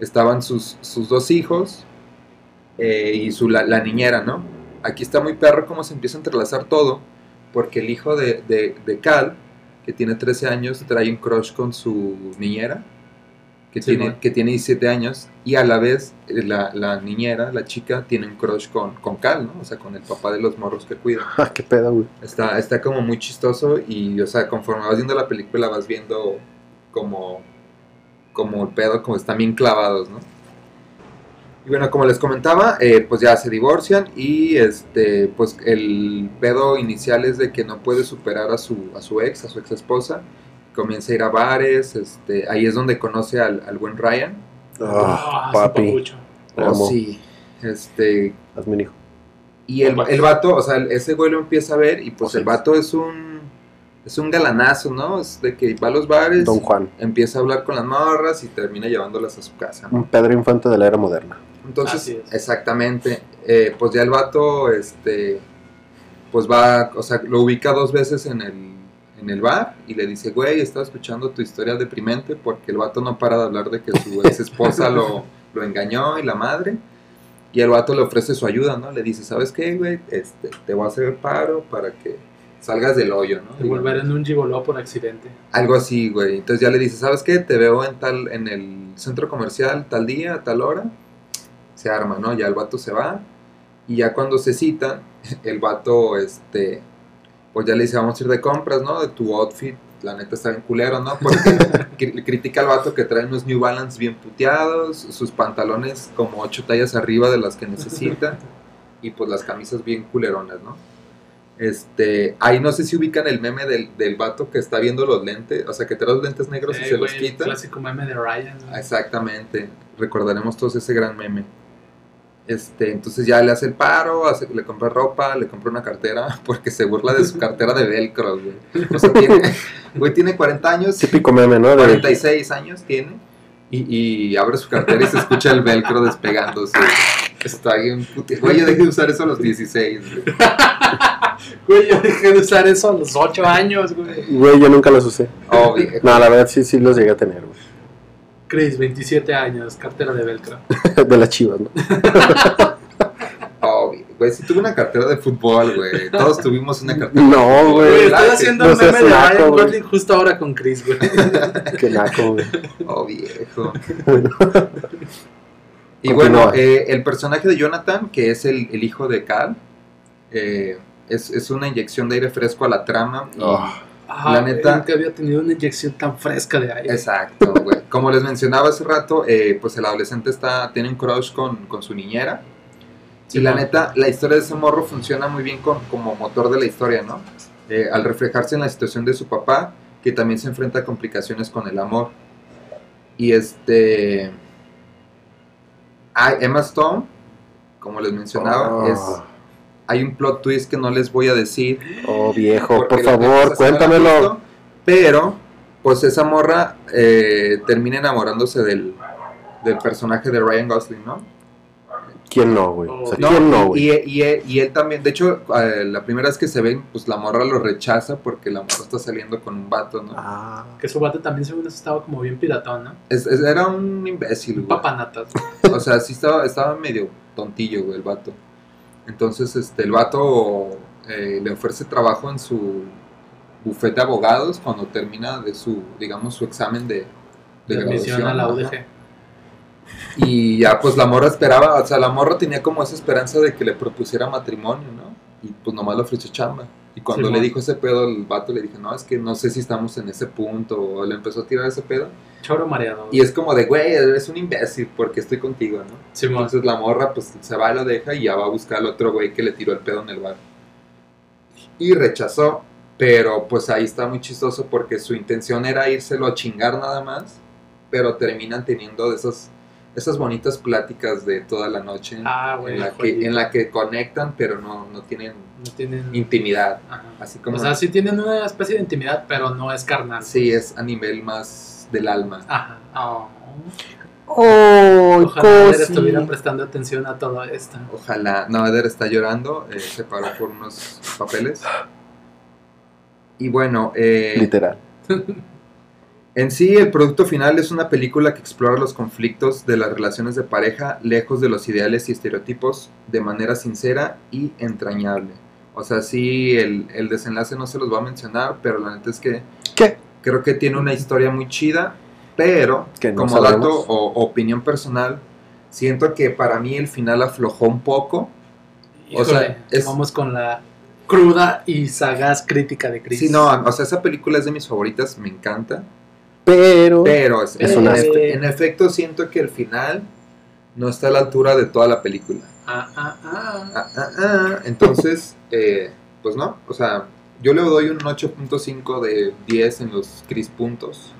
estaban sus, sus dos hijos eh, y su, la, la niñera, ¿no? Aquí está muy perro cómo se empieza a entrelazar todo, porque el hijo de, de, de Cal, que tiene 13 años, trae un crush con su niñera, que, Sí, tiene, bueno. que tiene 17 años y a la vez eh, la, la niñera, la chica, tiene un crush con, con Cal, ¿no? O sea, con el papá de los morros que cuida. *laughs* Ah, qué pedo, güey. Está, está como muy chistoso y, o sea, conforme vas viendo la película vas viendo como, como el pedo, como están bien clavados, ¿no? Y bueno, como les comentaba, eh, pues ya se divorcian y este, pues el pedo inicial es de que no puede superar a su, a su ex, a su ex esposa. Comienza a ir a bares, este, ahí es donde conoce al, al buen Ryan. Ah, Ah, papi. papucho. Te Oh, sí, este, Hazme un hijo. Y el, el vato, o sea, ese güey lo empieza a ver y pues el vato es un es un galanazo, ¿no? Es de que va a los bares, Don Juan. empieza a hablar con las morras y termina llevándolas a su casa. ¿no? Un Pedro Infante de la era moderna. Entonces, Así es. exactamente, eh, pues ya el vato, este, pues va, o sea, lo ubica dos veces en el, en el bar y le dice, güey, estaba escuchando tu historia deprimente porque el vato no para de hablar de que su ex esposa lo, lo engañó y la madre. Y el vato le ofrece su ayuda, ¿no? Le dice, ¿sabes qué, güey? Este, te voy a hacer el paro para que salgas del hoyo, ¿no? De volver en un gigoló por accidente. Algo así, güey. Entonces ya le dice, ¿sabes qué? Te veo en tal, en el centro comercial tal día, tal hora. Se arma, ¿no? Ya el vato se va. Y ya cuando se citan, el vato, este, pues ya le dice, vamos a ir de compras, ¿no? De tu outfit. La neta está bien culero, ¿no? Porque *laughs* cri- critica al vato que trae unos New Balance bien puteados, sus pantalones como ocho tallas arriba de las que necesita. *laughs* Y pues las camisas bien culeronas, ¿no? Este, ahí no sé si ubican el meme del, del vato que está viendo los lentes, o sea, que trae los lentes negros y Eh, se los güey, el quita. clásico meme de Ryan. ¿no? Exactamente, recordaremos todos ese gran meme. Este, entonces ya le hace el paro, hace- le compra ropa, le compra una cartera, *laughs* porque se burla de su *laughs* cartera de velcro, güey. O sea, tiene, güey tiene 40 años, Típico meme, ¿no? De, 46 años tiene, y, y abre su cartera y se escucha el velcro despegándose. Está bien Güey, yo dejé de usar eso a los 16, güey. *laughs* Güey, yo dejé de usar eso a los 8 años, güey. Güey, yo nunca los usé. Oh. No, la verdad sí, sí los llegué a tener, güey. Chris, 27 años, cartera de velcro. *laughs* De las chivas, ¿no? *laughs* Oh, güey, si tuve una cartera de fútbol, güey. Todos tuvimos una cartera. No, Güey, estoy haciendo No un meme de naco, Ryan. Gosling justo ahora con Chris, güey. *laughs* Qué naco, güey. Oh, viejo. Bueno. Y Continúa. bueno, eh, el personaje de Jonathan, que es el, el hijo de Cal, eh, es, es una inyección de aire fresco a la trama. y- Oh, Ah, La neta- Nunca había tenido una inyección tan fresca de aire. Exacto, güey. Como les mencionaba hace rato, eh, pues el adolescente está, tiene un crush con, con su niñera. Sí, y la ¿no? neta, la historia de ese morro funciona muy bien con, como motor de la historia, ¿no? Eh, al reflejarse en la situación de su papá, que también se enfrenta a complicaciones con el amor. Y este... ah, Emma Stone, como les mencionaba, Oh. es, hay un plot twist que no les voy a decir. oh, viejo, por favor, cuéntamelo. Pero, pues esa morra eh, termina enamorándose del, del personaje de Ryan Gosling, ¿no? ¿Quién no, güey? O sea, No, ¿quién no, güey? y, y- y- y él también, de hecho, eh, la primera vez que se ven, pues la morra lo rechaza porque la morra está saliendo con un vato, ¿no? Ah, Que su vato también según eso estaba como bien piratón, ¿no? Es- es- era un imbécil, Un güey. papanatas. *laughs* O sea, sí estaba, estaba medio tontillo, güey, el vato. Entonces, este, el vato eh, le ofrece trabajo en su bufete de abogados cuando termina de su, digamos, su examen de, de De admisión graduación. a la. UDG. Y ya, pues la morra esperaba, o sea, la morra tenía como esa esperanza de que le propusiera matrimonio, ¿no? Y pues nomás le ofreció chamba. Y cuando Sí, le dijo ese pedo, el vato le dije, no, es que no sé si estamos en ese punto, o le empezó a tirar ese pedo. Choro mareado. Y es como de, güey, eres un imbécil porque estoy contigo, ¿no? Entonces la morra pues se va y lo deja y ya va a buscar al otro güey que le tiró el pedo en el bar. Y rechazó, pero pues ahí está muy chistoso porque su intención era írselo a chingar nada más, pero terminan teniendo de esas, esas bonitas pláticas de toda la noche Ah, en, la que, en la que conectan pero no, no tienen No tienen. intimidad. Ajá. Así como... O sea, sí tienen una especie de intimidad, pero no es carnal. sí, es a nivel más del alma. Ajá. Oh. ¡Oh, Ojalá Eder cosi! estuviera prestando atención a todo esto. Ojalá. No, Eder está llorando. eh, se paró por unos papeles. Y bueno, eh, Literal. *laughs* en sí el producto final es una película que explora los conflictos de las relaciones de pareja lejos de los ideales y estereotipos de manera sincera y entrañable. O sea, sí, el, el desenlace no se los va a mencionar, pero la neta es que ¿Qué? creo que tiene una historia muy chida pero Que no como sabemos. dato o opinión personal, siento que para mí el final aflojó un poco. O sea, es- vamos con la cruda y sagaz crítica de Chris. Sí, no, o sea, esa película es de mis favoritas, me encanta. Pero. Pero es, Es en, una- efe- en efecto siento que el final no está a la altura de toda la película. Ah, ah, ah. Ah, ah, ah. Entonces, eh, pues no, o sea, yo le doy un 8.5 de 10 en los Chris puntos.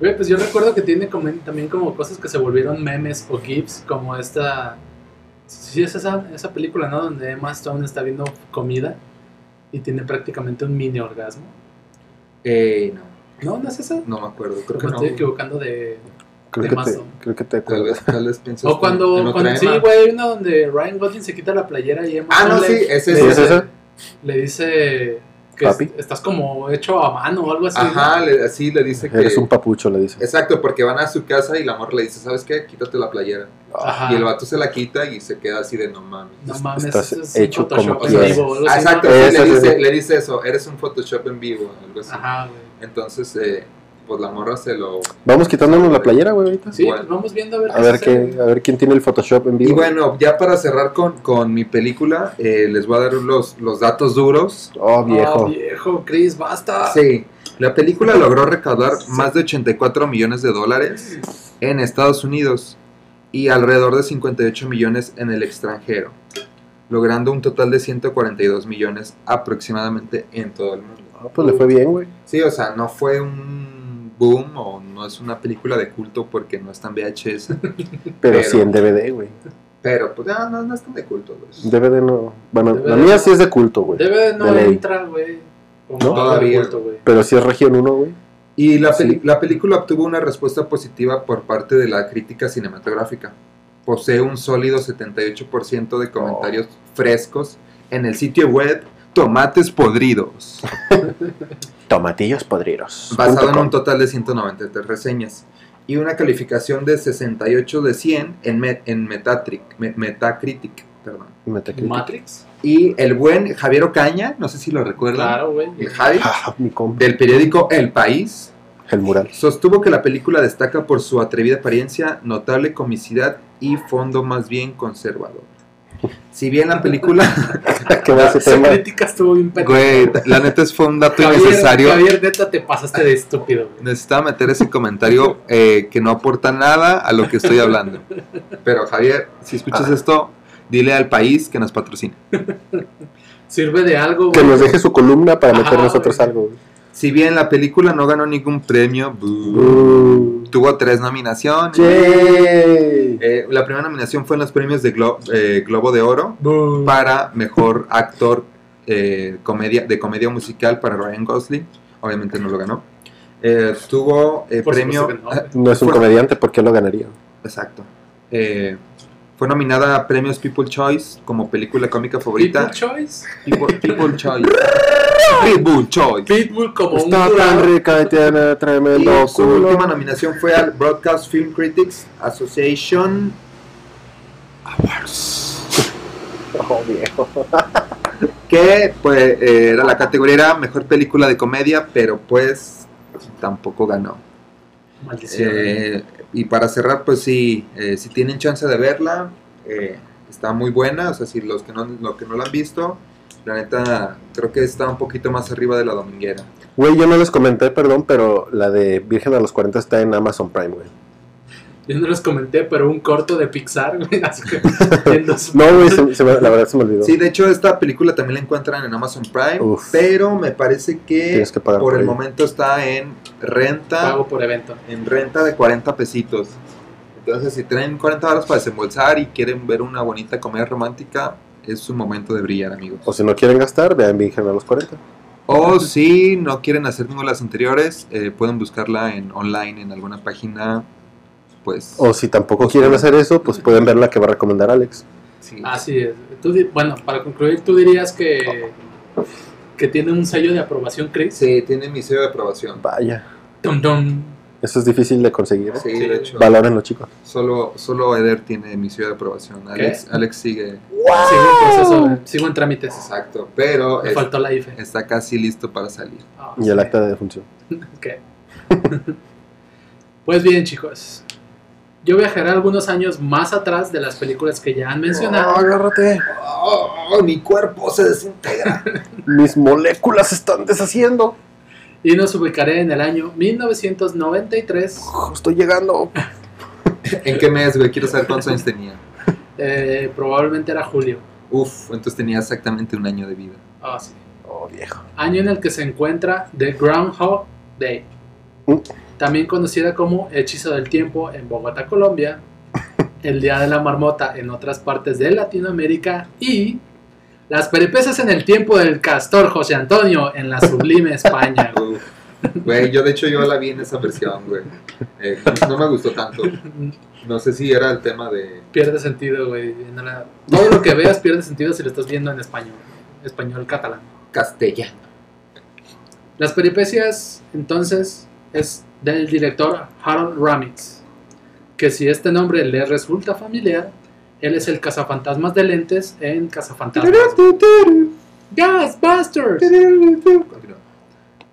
Güey, pues yo recuerdo que tiene como- también como cosas que se volvieron memes o gifs, como esta... Sí, es esa, esa película, ¿no? Donde Emma Stone está viendo comida y tiene prácticamente un mini orgasmo. Eh, no, ¿No? ¿No es esa? no me acuerdo, creo que me no. estoy equivocando de... Creo de que, te, creo que te Tal acuerdas. vez, tal vez piensas O cuando... en cuando sí, güey, hay una donde Ryan Gosling se quita la playera y Emma Ah, no, Stone sí, le, ese le es ¿Es dice, esa? le dice que Papi. es- estás como hecho a mano o algo así. ¿no? Ajá, le, así le dice que... Eres un papucho, le dice. Exacto, porque van a su casa y la morra le dice, ¿sabes qué? Quítate la playera. Ajá. Y el vato se la quita y se queda así de no mames. No mames, Estás un hecho como en vivo o algo Ah, así, ¿no? exacto, sí, le, dice, le dice eso, eres un Photoshop en vivo, algo así. Ajá, güey. Entonces, eh, pues la morra se lo... Vamos quitándonos la playera, güey, ahorita. Sí, Bueno. vamos viendo a ver A ver, qué, a ver quién tiene el Photoshop en vivo. Y bueno, ya para cerrar con, con mi película, eh, les voy a dar los, los datos duros. Oh, viejo. Ah, viejo, Chris, basta. Sí, la película logró recaudar más de 84 millones de dólares en Estados Unidos y alrededor de 58 millones en el extranjero, logrando un total de 142 millones aproximadamente en todo el mundo. Ah, pues le fue bien, güey. Sí, o sea, no fue un boom o no es una película de culto porque no está en VHS, *laughs* Pero, Pero- sí en DVD, güey. pero pues ya no, no es tan de culto. pues. DVD no. Bueno, la DVD mía no. sí es de culto, güey. Debe no entra, güey. ¿No? Todavía. culto, güey. Pero sí es región 1, güey. Y la, peli- Sí. la película obtuvo una respuesta positiva por parte de la crítica cinematográfica. Posee un sólido 78% de comentarios frescos en el sitio web Tomates Podridos, *laughs* Tomatillos podridos. basado en un total de 193 reseñas y una calificación de 68 de 100 en, Me- en Metatric- Me- Metacritic. Perdón. Metacritic. Matrix. Y el buen Javier Ocaña, no sé si lo recuerdan, Claro, güey. el Javi, Ah, del periódico El País, El mural. Sostuvo que la película destaca por su atrevida apariencia, notable comicidad y fondo más bien conservador. Si bien la película, *laughs* ¿Qué va ese Esa *laughs* tema? crítica estuvo bien güey, la neta es fue un dato Javier, innecesario. Javier, neta, te pasaste de estúpido, güey. Necesitaba meter ese comentario eh, que no aporta nada a lo que estoy hablando. Pero Javier, si escuchas Ah. esto, dile al país que nos patrocine. *laughs* Sirve de algo, Que nos deje su columna para meter Ajá, nosotros güey. algo. güey. Si bien la película no ganó ningún premio, tuvo tres nominaciones. Eh, la primera nominación fue en los premios de Glo- eh, Globo de Oro. Para mejor actor eh, comedia, de comedia musical para Ryan Gosling. Obviamente no lo ganó. Eh, tuvo eh, premio. no, es un Fue- comediante, ¿por qué lo ganaría? Exacto. Eh, fue nominada a premios People Choice como película cómica favorita. People Choice. People, People *laughs* Choice. People Choice. Pitbull como un Está tan jurado. rica y tiene Y tremendo su culo. última nominación fue al Broadcast Film Critics Association Awards. *laughs* Oh, viejo. *laughs* Que pues eh, era la categoría era mejor película de comedia, pero pues tampoco ganó. Maldición. Eh, y para cerrar, pues sí, eh, si tienen chance de verla, eh, está muy buena. O sea, si los que no, los que no la han visto, la neta creo que está un poquito más arriba de la dominguera. Güey, yo no les comenté, perdón, pero la de Virgen a los 40 está en Amazon Prime, güey. Yo no les comenté, pero un corto de Pixar, güey. *laughs* Así que. *laughs* No, güey, se- se me- la verdad se me olvidó. Sí, de hecho, esta película también la encuentran en Amazon Prime, Uf. pero me parece que, Tienes que pagar por por el momento está en renta. Pago por evento. en renta de 40 pesitos. Entonces, si traen 40 horas para desembolsar y quieren ver una bonita comedia romántica, es su momento de brillar, amigos. O si no quieren gastar, vean Virgen a los 40. O si no quieren hacer ninguna de las anteriores, eh, pueden buscarla en online en alguna página, pues... O si tampoco quieren hacer eso, pues pueden ver la que va a recomendar Alex. sí. Así es. Tú bueno, para concluir, tú dirías que. Que tiene un sello de aprobación, Chris. Sí, tiene mi sello de aprobación. Vaya, Tum, tum. Eso es difícil de conseguir. ¿eh? Sí, de hecho, Valórenlo, chicos. solo, solo Eder tiene mi sello de aprobación. Alex, Alex sigue, Sigo en proceso, sigo en trámites. exacto, pero Me es- faltó la IFE. está casi listo para salir. Ah, Y el acta de defunción. *laughs* ok. *laughs* Pues bien, chicos. Yo viajaré algunos años más atrás de las películas que ya han mencionado. agárrate. Oh, mi cuerpo se desintegra. *laughs* Mis moléculas se están deshaciendo. Y nos ubicaré en el año 1993. Estoy llegando. *laughs* ¿En qué mes, güey? Quiero saber cuántos años tenía. eh, probablemente era julio. Uf, entonces tenía exactamente un año de vida. Ah, sí. Oh, viejo. Año en el que se encuentra The Groundhog Day. Mm. También conocida como Hechizo del Tiempo en Bogotá, Colombia. *laughs* El Día de la Marmota en otras partes de Latinoamérica. Y las peripecias en el tiempo del castor José Antonio en la sublime España. *laughs* güey. Yo de hecho yo la vi en esa versión, güey. Eh, no me gustó tanto. No sé si era el tema de... pierde sentido, güey. No la- Todo lo que veas pierde sentido si lo estás viendo en español. Español catalán. Castellano. Las peripecias, entonces, es del director Harold Ramitz. Que si este nombre le resulta familiar, él es el cazafantasmas de lentes en Cazafantasmas. ¡Gasbusters!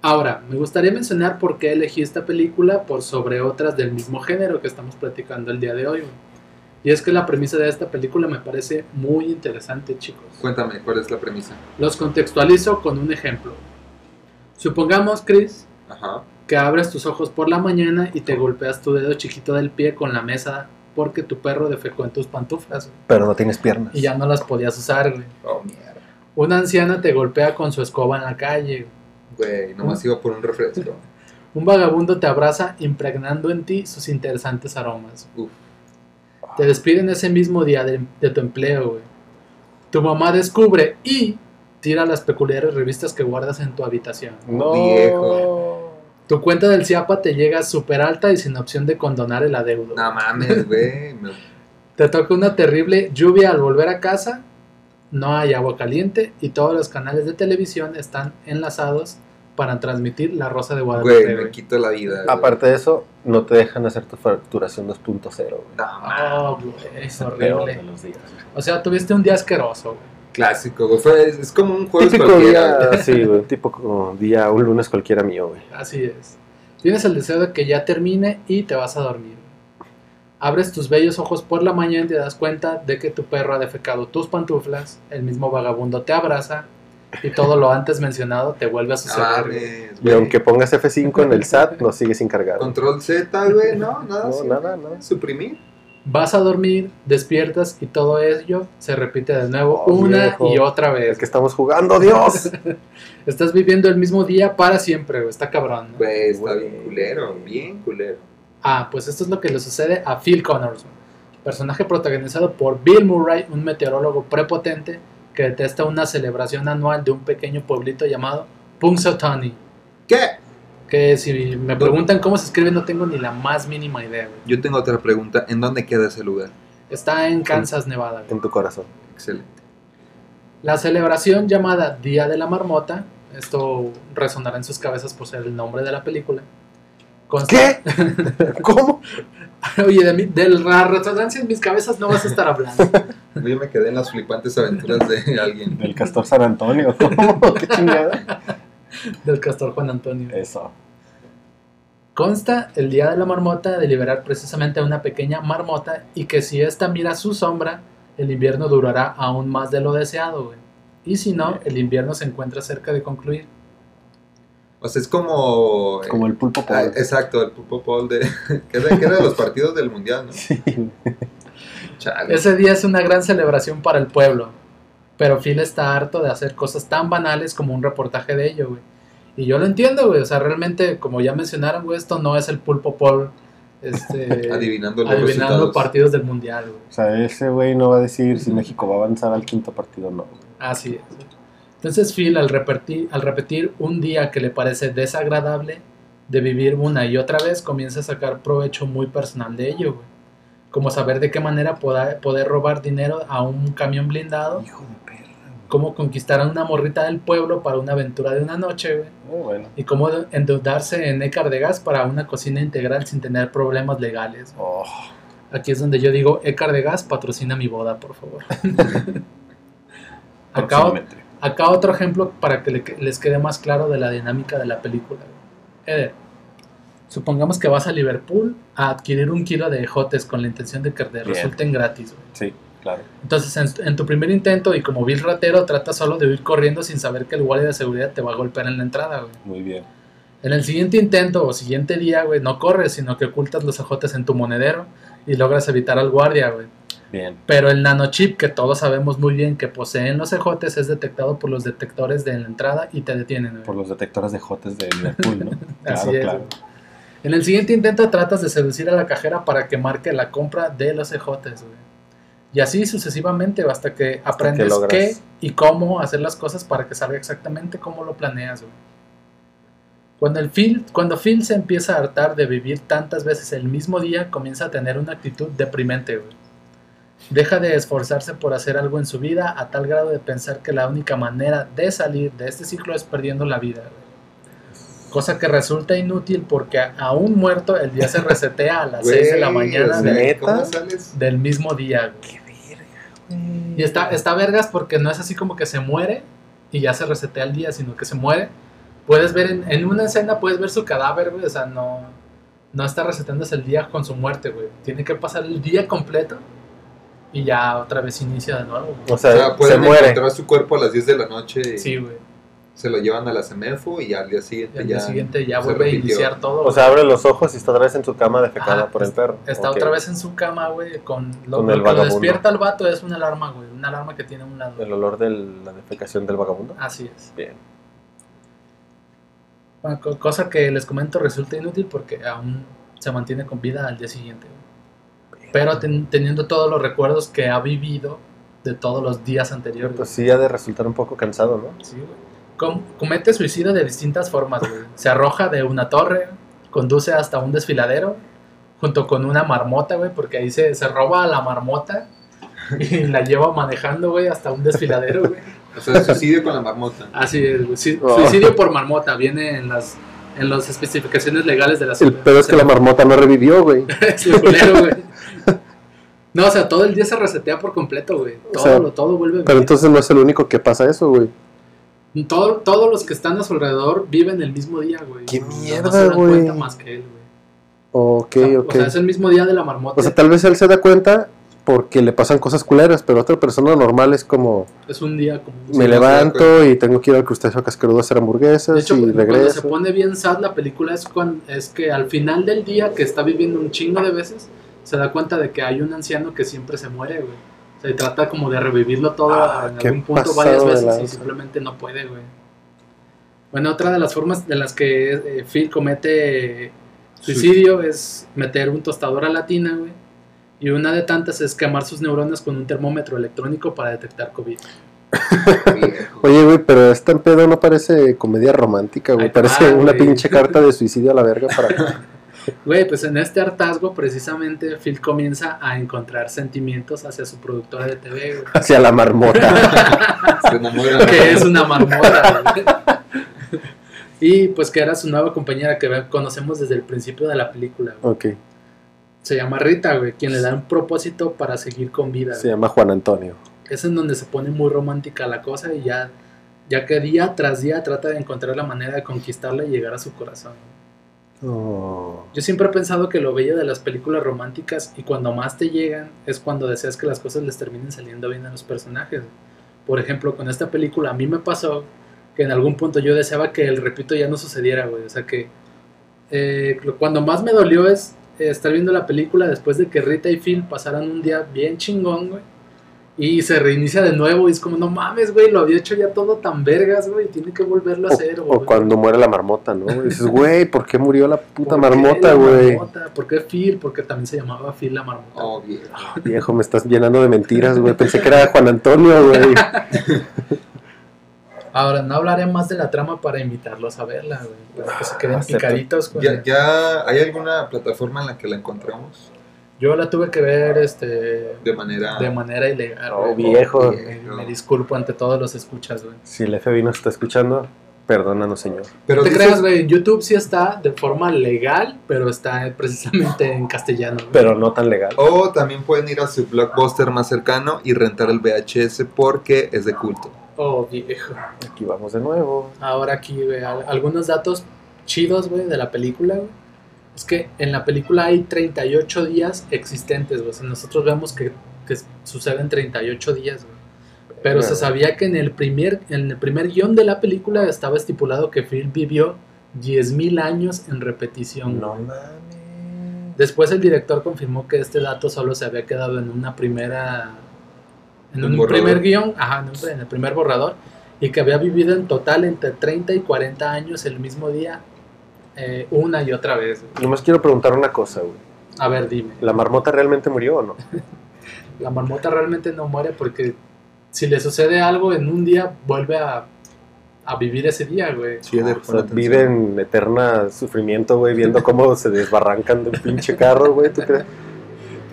Ahora, me gustaría mencionar por qué elegí esta película por sobre otras del mismo género que estamos platicando el día de hoy. Y es que la premisa de esta película me parece muy interesante, chicos. Cuéntame, ¿cuál es la premisa? Los contextualizo con un ejemplo. Supongamos, Chris, Ajá. que abres tus ojos por la mañana y te golpeas tu dedo chiquito del pie con la mesa porque tu perro defecó en tus pantuflas güey, Pero no tienes piernas. y ya no las podías usar. güey. Oh, mierda. Una anciana te golpea con su escoba en la calle. Güey, nomás iba por un refresco. *laughs* Un vagabundo te abraza impregnando en ti sus interesantes aromas. Uf. Te despiden ese mismo día de, de tu empleo. güey. Tu mamá descubre y tira las peculiares revistas que guardas en tu habitación. No. Viejo. Tu cuenta del CIAPA te llega súper alta y sin opción de condonar el adeudo. No mames, *laughs* güey. Me- Te toca una terrible lluvia al volver a casa, no hay agua caliente y todos los canales de televisión están enlazados para transmitir La Rosa de Guadalupe. Güey, me quito la vida. Aparte de eso, no te dejan hacer tu facturación 2.0. güey. No, mames. Oh, güey, es Peor de horrible. los días. O sea, tuviste un día asqueroso, güey. Clásico, güey. Fue- es, es como un jueves Típico cualquiera. día, *laughs* sí, güey. Típico día, un lunes cualquiera mío, güey. Así es. Tienes el deseo de que ya termine y te vas a dormir. Abres tus bellos ojos por la mañana y te das cuenta de que tu perro ha defecado tus pantuflas, el mismo vagabundo te abraza y todo lo antes mencionado te vuelve a suceder. mames, Y aunque pongas F5 en el *laughs* SAT, no sigue sin cargar. Control Z, güey, no, nada. No, sí. nada, nada. Suprimir. Vas a dormir, despiertas y todo ello se repite de nuevo Oh, una viejo. y otra Es vez. que estamos jugando, Dios. *laughs* Estás viviendo el mismo día para siempre, güey. Está cabrón. ¿no? Güey, está Güey. bien culero, bien culero. Ah, pues esto es lo que le sucede a Phil Connors, güey. personaje protagonizado por Bill Murray, un meteorólogo prepotente que detesta una celebración anual de un pequeño pueblito llamado Punxsutawney. ¿Qué? Que si me preguntan cómo se escribe no tengo ni la más mínima idea. güey. Yo tengo otra pregunta. ¿En dónde queda ese lugar? Está en Kansas, Nevada. güey. En tu corazón. Excelente. La celebración llamada Día de la Marmota, esto resonará en sus cabezas por ser el nombre de la película. consta- ¿Qué? *laughs* ¿Cómo? Oye, de, mi- de la resonancia en mis cabezas no vas a estar hablando. *laughs* Yo me quedé en las flipantes aventuras de alguien. Del Castor San Antonio. ¿Cómo? ¿Qué chingada? Del castor Juan Antonio. Eso. Consta el día de la marmota de liberar precisamente a una pequeña marmota y que si ésta mira su sombra, el invierno durará aún más de lo deseado, güey. Y si no, el invierno se encuentra cerca de concluir. O sea, es como. Como el pulpo Ah, Paul. exacto, el Pulpo Paul *laughs* de. que, era, que era de los partidos del mundial, ¿no? Sí. Chale. Ese día es una gran celebración para el pueblo, pero Phil está harto de hacer cosas tan banales como un reportaje de ello, güey. Y yo lo entiendo, güey. O sea, realmente, como ya mencionaron, güey, esto no es el pulpo Paul este, *laughs* Adivinando los adivinando partidos del mundial, güey. O sea, ese güey no va a decir si México va a avanzar al quinto partido o no. Así es. Entonces Phil, al repetir, al repetir un día que le parece desagradable de vivir una y otra vez, comienza a sacar provecho muy personal de ello, güey. Como saber de qué manera poder, poder robar dinero a un camión blindado, Hijo de perra. cómo conquistar a una morrita del pueblo para una aventura de una noche, güey. Muy bueno. Y cómo endeudarse en Ecar de Gas para una cocina integral sin tener problemas legales. Oh, Aquí es donde yo digo, Ecar de Gas patrocina mi boda, por favor. *laughs* Acá. Acá otro ejemplo para que le- les quede más claro de la dinámica de la película. Eder, Supongamos que vas a Liverpool a adquirir un kilo de ejotes con la intención de que te resulten gratis, güey. Sí, claro. Entonces, en, en tu primer intento y como vil ratero, tratas solo de ir corriendo sin saber que el guardia de seguridad te va a golpear en la entrada, güey. Muy bien. En el siguiente intento o siguiente día, güey, no corres, sino que ocultas los ejotes en tu monedero y logras evitar al guardia, güey. Bien. Pero el nanochip que todos sabemos muy bien que poseen los ejotes es detectado por los detectores de la entrada y te detienen, güey. Por los detectores de jotes de Liverpool, ¿no? *laughs* Así Claro, es, claro. güey. En el siguiente intento tratas de seducir a la cajera para que marque la compra de los ejotes, güey. Y así sucesivamente hasta que aprendes logras. qué y cómo hacer las cosas para que salga exactamente como lo planeas, güey. Cuando, el Phil, cuando Phil se empieza a hartar de vivir tantas veces el mismo día, comienza a tener una actitud deprimente, güey. Deja de esforzarse por hacer algo en su vida a tal grado de pensar que la única manera de salir de este ciclo es perdiendo la vida, güey. Cosa que resulta inútil porque aún muerto el día se resetea a las 6 de la Güey, mañana o sea, de- ¿Neta? ¿Cómo sales? del mismo día. güey. Y está, está vergas porque no es así como que se muere y ya se resetea el día, sino que se muere. Puedes ver en, en una escena, puedes ver su cadáver, güey. O sea, no, no está reseteándose el día con su muerte, güey. Tiene que pasar el día completo y ya otra vez inicia de nuevo. güey. O O sea, sea, se muere. encontrar su cuerpo a las 10 de la noche y Sí, güey. Se lo llevan a la CEMEFO y al día Y siguiente al ya... día siguiente ya vuelve a iniciar todo. O sea, abre los ojos y está otra vez en su cama defecada Ajá, por el perro. Está otra vez en su cama, güey, con lo, Con lo el que lo despierta al vato es una alarma, güey. Una alarma que tiene un lado. El olor de la defecación del vagabundo. Así es. Bien. Bueno, co- cosa que les comento resulta inútil porque aún se mantiene con vida al día siguiente. güey. Pero ten- teniendo todos los recuerdos que ha vivido de todos los días anteriores. Pues sí, ha de resultar un poco cansado, ¿no? Sí, güey. Com- comete suicidio de distintas formas, güey. Se arroja de una torre, conduce hasta un desfiladero, junto con una marmota, güey, porque ahí se, se roba a la marmota y la lleva manejando, güey, hasta un desfiladero, güey. O sea, suicidio con la marmota. Así es, güey. Oh. Suicidio por marmota, viene en las, en las especificaciones legales de la El pedo es que la marmota no revivió, güey. *laughs* Culero, güey. No, o sea, todo el día se resetea por completo, güey. O Todo, sea, lo- todo vuelve Pero bien. entonces no es el único que pasa eso, güey. Todo- todos los que están a su alrededor viven el mismo día, güey. ¡Qué No- no mierda, se dan güey! cuenta más que él, güey. Ok, o, sea, ok. o sea, es el mismo día de la marmota. O sea, tal vez él se da cuenta porque le pasan cosas culeras, pero otra persona normal es como, es un día como... me no levanto y tengo que ir al crustáceo cascarudo a hacer De hamburguesas hecho, y cuando se regreso. pone bien sad la película es, cuando, es que al final del día, que está viviendo un chingo de veces, se da cuenta de que hay un anciano que siempre se muere, güey. Trata como de revivirlo todo Ah, en algún punto varias veces y simplemente no puede, güey. Bueno, otra de las formas de las que eh, Phil comete suicidio es meter un tostador a la tina, güey. Y una de tantas es quemar sus neuronas con un termómetro electrónico para detectar COVID. Oye, güey, pero esta pedo no parece comedia romántica, güey. Parece va, una pinche carta de suicidio a la verga para... *laughs* Güey, pues en este hartazgo precisamente Phil comienza a encontrar sentimientos hacia su productora de TV, güey. hacia la marmota. *laughs* Se enamora. que es una marmota. güey. y pues que era su nueva compañera que conocemos desde el principio de la película. güey. ok, Se llama Rita, güey, quien le da un propósito para seguir con vida. se güey. llama Juan Antonio. Es en donde se pone muy romántica la cosa y ya, ya que día tras día trata de encontrar la manera de conquistarla y llegar a su corazón. Yo siempre he pensado que lo bello de las películas románticas y cuando más te llegan es cuando deseas que las cosas les terminen saliendo bien a los personajes. Por ejemplo, con esta película a mí me pasó que en algún punto yo deseaba que el repito ya no sucediera, güey. O sea que eh, cuando más me dolió es eh, estar viendo la película después de que Rita y Phil pasaran un día bien chingón, güey. Y se reinicia de nuevo y es como, no mames, güey, lo había hecho ya todo tan vergas, güey, tiene que volverlo a hacer. O, güey. o cuando muere la marmota, ¿no? Y dices, güey, ¿por qué murió la puta ¿Por qué marmota, la güey? marmota? ¿Por qué Phil? Porque también se llamaba Phil la marmota. Oh, viejo. Viejo, me estás llenando de mentiras, güey. Pensé que era Juan Antonio, güey. *laughs* Ahora, no hablaré más de la trama para invitarlos a verla, güey. Para que se queden Acepto. picaditos. con ¿Ya, el- ¿Ya hay alguna plataforma en la que la encontramos? Yo la tuve que ver este, De manera... de manera ilegal. Oh, viejo. Me, me disculpo ante todos los escuchas, güey. Si el FBI nos está escuchando, perdónanos, señor. Pero No te dices- creas, güey. YouTube sí está de forma legal, pero está precisamente en castellano. güey. Pero no tan legal. O también pueden ir a su blockbuster más cercano y rentar el VHS porque es de culto. Oh, viejo. Aquí vamos de nuevo. Ahora aquí, güey, al- algunos datos chidos, güey, de la película, güey. Es que en la película hay 38 días existentes, güey. O sea, nosotros vemos que, que suceden 38 días, güey. Pero se sabía que en el primer, en el primer guion de la película estaba estipulado que Phil vivió 10.000 años en repetición. No mames. Después el director confirmó que este dato solo se había quedado en una primera. En Un primer guion, ajá, en, un- en el primer borrador, y que había vivido en total entre 30 y 40 años el mismo día, eh, una y otra vez. güey. Nomás quiero preguntar una cosa, güey. A ver, dime. ¿La marmota realmente murió o no? *laughs* La marmota realmente no muere porque si le sucede algo en un día, vuelve a, a vivir ese día, güey. Sí, de O sea, vive en eterna sufrimiento, güey, viendo cómo se desbarrancan de un pinche carro, güey. ¿Tú crees, ¿Tú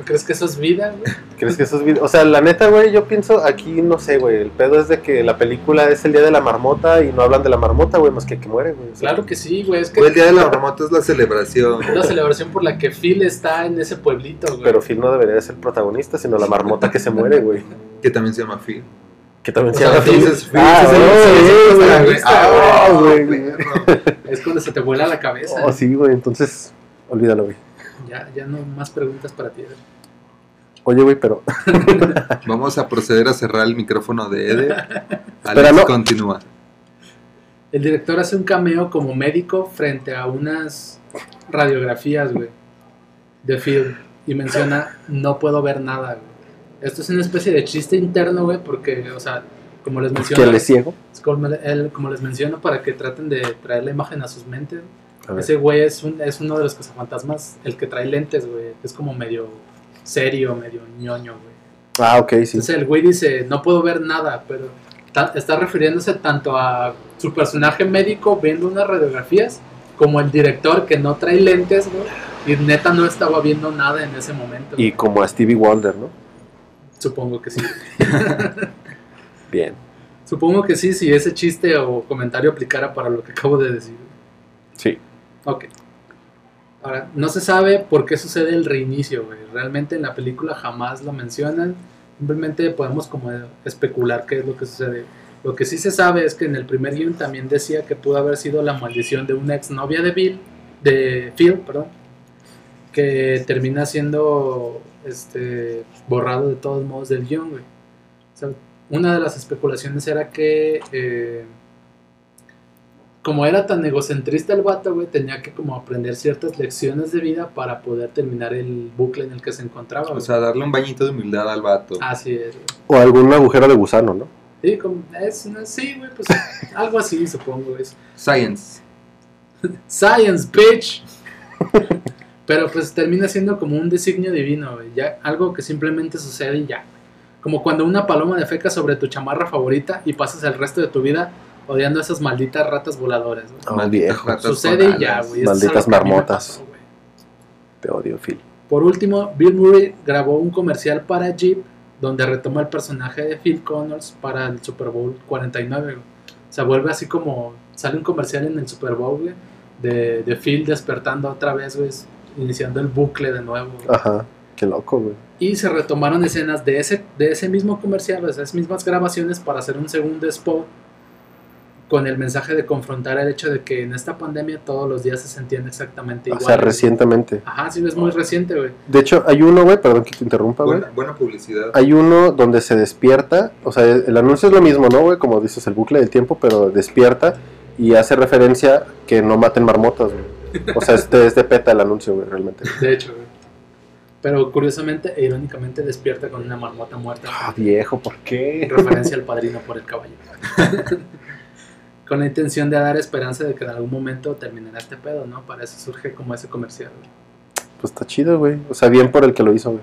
crees que eso es vida, güey? crees que eso es vida? O sea, la neta, güey, yo pienso aquí, no sé, güey. El pedo es de que la película es el día de la marmota y no hablan de la marmota, güey, más que que muere, güey. O sea, Claro que sí, güey. Es que el día de la marmota es la celebración. es la celebración por la que Phil está en ese pueblito, güey. Pero Phil no debería de ser protagonista, sino la marmota que se muere, güey. Que también se llama Phil. Que también O se llama Phil. Entonces, Phil Ah, güey, güey. Es cuando se te vuela la cabeza. Oh, sí, güey, entonces, olvídalo, güey. Ya, ya no más preguntas para ti. güey. Oye, güey, pero *laughs* Vamos a proceder a cerrar el micrófono de Ede. Espera, *laughs* Alex, no. continúa. El director hace un cameo como médico frente a unas radiografías, güey, de Phil. Y menciona, no puedo ver nada, güey. Esto es una especie de chiste interno, güey, porque, o sea, como les que menciono, él es ciego. como, él- como les menciono, para que traten de traer la imagen a sus mentes. Ese güey es, un, es uno de los cazafantasmas, el que trae lentes, güey. Es como medio serio, medio ñoño, güey. Ah, ok, sí. Entonces el güey dice, no puedo ver nada, pero está refiriéndose tanto a su personaje médico viendo unas radiografías, como el director que no trae lentes, güey, y neta no estaba viendo nada en ese momento. Y como a Stevie Wonder, ¿no? Supongo que sí. *laughs* Bien. Supongo que sí, si ese chiste o comentario aplicara para lo que acabo de decir. Sí. Ok. Ahora, no se sabe por qué sucede el reinicio, güey. Realmente en la película jamás lo mencionan. Simplemente podemos como especular qué es lo que sucede. Lo que sí se sabe es que en el primer guion también decía que pudo haber sido la maldición de una exnovia de Bill, de Phil, perdón, que termina siendo este borrado de todos modos del guion, güey. O sea, una de las especulaciones era que eh, como era tan egocentrista el vato, güey, tenía que como aprender ciertas lecciones de vida para poder terminar el bucle en el que se encontraba. O sea, darle un bañito de humildad al vato. Así es, güey. O algún agujero de gusano, ¿no? Sí, como, es, una- sí, güey, pues *laughs* algo así supongo es. Science. Science, bitch. Pero pues termina siendo como un designio divino, güey. Ya, algo que simplemente sucede y ya. Como cuando una paloma defeca sobre tu chamarra favorita y pasas el resto de tu vida odiando a esas malditas ratas voladoras. Oh, Malditas ratas Sucede y ya, güey. Malditas marmotas. pasó. Te odio, Phil. Por último, Bill Murray grabó un comercial para Jeep donde retoma el personaje de Phil Connors para el Super Bowl 49. güey. O sea, vuelve así como sale un comercial en el Super Bowl güey, de, de Phil despertando otra vez, güey, iniciando el bucle de nuevo. güey. Ajá. Qué loco, güey. Y se retomaron escenas de ese, de ese mismo comercial, de esas mismas grabaciones para hacer un segundo spot con el mensaje de confrontar el hecho de que en esta pandemia todos los días se sentían exactamente O igual. sea, recientemente. Ajá, sí, es muy reciente, güey. De hecho, hay uno, güey, perdón que te interrumpa, güey. Buena, buena publicidad. Hay uno donde se despierta, o sea, el, el anuncio es lo mismo, ¿no, güey? Como dices, el bucle del tiempo, pero despierta y hace referencia que no maten marmotas, güey. O sea, este es de peta el anuncio, güey, realmente. De hecho, güey. Pero curiosamente e irónicamente despierta con una marmota muerta. Ah, viejo, ¿por qué? referencia al padrino por el caballo. *laughs* con la intención de dar esperanza de que en algún momento terminará este pedo, ¿no? Para eso surge como ese comercial. güey. Pues está chido, güey. O sea, bien por el que lo hizo, güey.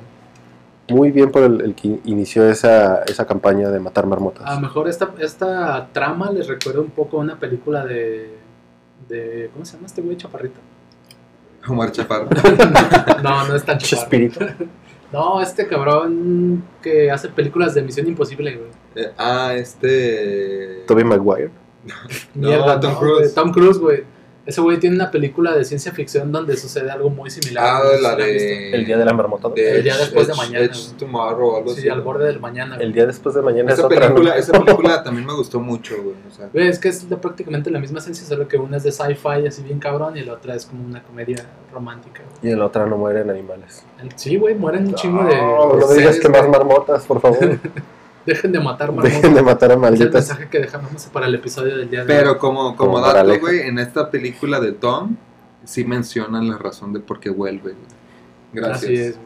Muy bien por el, el que inició esa, esa campaña de matar marmotas. A lo mejor esta, esta trama les recuerda un poco a una película de, de. ¿Cómo se llama este güey chaparrito? Omar Chaparro. *laughs* No, no es tan chaparro. Chespirito. *laughs* No, este cabrón que hace películas de Misión Imposible, güey. Eh, ah, este. Tobey Maguire. *laughs* No, Mierda, Tom no, Cruise. güey. Tom Cruise, güey. Ese güey tiene una película de ciencia ficción donde sucede algo muy similar. Ah, No sé la si de. El día de la marmota. de El día Edge- después de mañana, Edge. Tomorrow algo Sí, así. al borde del mañana. El día después de mañana es Esa otra. película, ¿no? esa película *laughs* también me gustó mucho, güey. O sea, es que es de prácticamente la misma ciencia, solo que una es de sci-fi así bien cabrón y la otra es como una comedia romántica. güey. Y en la otra no mueren animales. El- Sí, güey, mueren un chingo de. No, de no digas que más marmotas, por favor. *laughs* Dejen de matar Dejen de matar a Es el malditas. mensaje que dejamos para el episodio del día de Pero hoy. como, Como como dato, güey, en esta película de Tom, sí mencionan la razón de por qué vuelve, güey. Gracias. Así es, güey.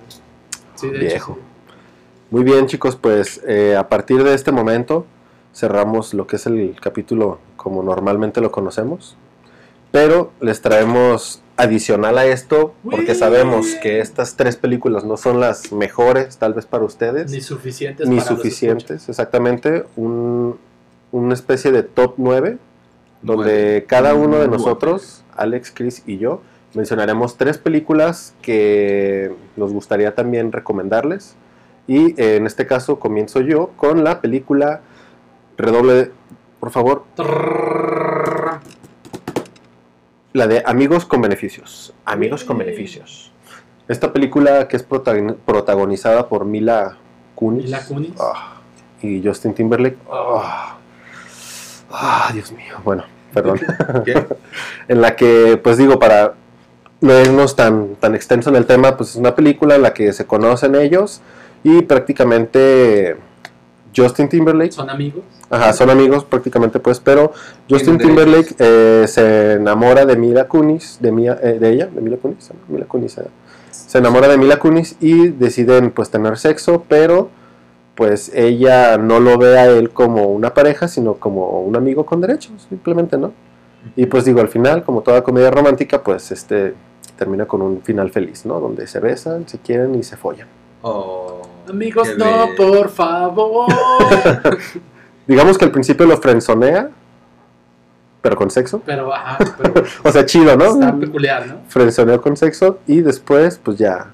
Sí, de Viejo. hecho. Muy bien, chicos, pues eh, a partir de este momento cerramos lo que es el capítulo como normalmente lo conocemos. Pero les traemos adicional a esto, porque sabemos que estas tres películas no son las mejores, tal vez para ustedes, Ni suficientes. ni para suficientes, exactamente. Un, una especie de top 9, donde cada uno de nosotros, Alex, Chris y yo, mencionaremos tres películas que nos gustaría también recomendarles. Y eh, en este caso comienzo yo con la película Redoble, de- por favor, escuchas. La de Amigos con Beneficios. Amigos con Uy. Beneficios. Esta película que es prota- protagonizada por Mila Kunis. Mila Kunis. Ah, y Justin Timberlake. Ah, Ah, Dios mío. Bueno, perdón. *laughs* En la que, pues digo, para no irnos tan, tan extenso en el tema, pues es una película en la que se conocen ellos y prácticamente Justin Timberlake, Son amigos. ajá, son amigos prácticamente pues, pero Justin Timberlake eh, se enamora de Mila Kunis, de, Mia- eh, de ella, de Mila Kunis. Mila Kunis, eh. se enamora de Mila Kunis y deciden pues tener sexo, pero pues ella no lo ve a él como una pareja, sino como un amigo con derechos, simplemente, ¿no? Y pues digo, al final, como toda comedia romántica, pues este termina con un final feliz, ¿no? Donde se besan, se quieren y se follan. Oh, Amigos, qué no, por favor. *laughs* Digamos que al principio lo frenzonea, pero con sexo. pero, ajá, pero *laughs* O sea, chido, ¿no? está peculiar, ¿no? Frenzoneó con sexo y después, pues ya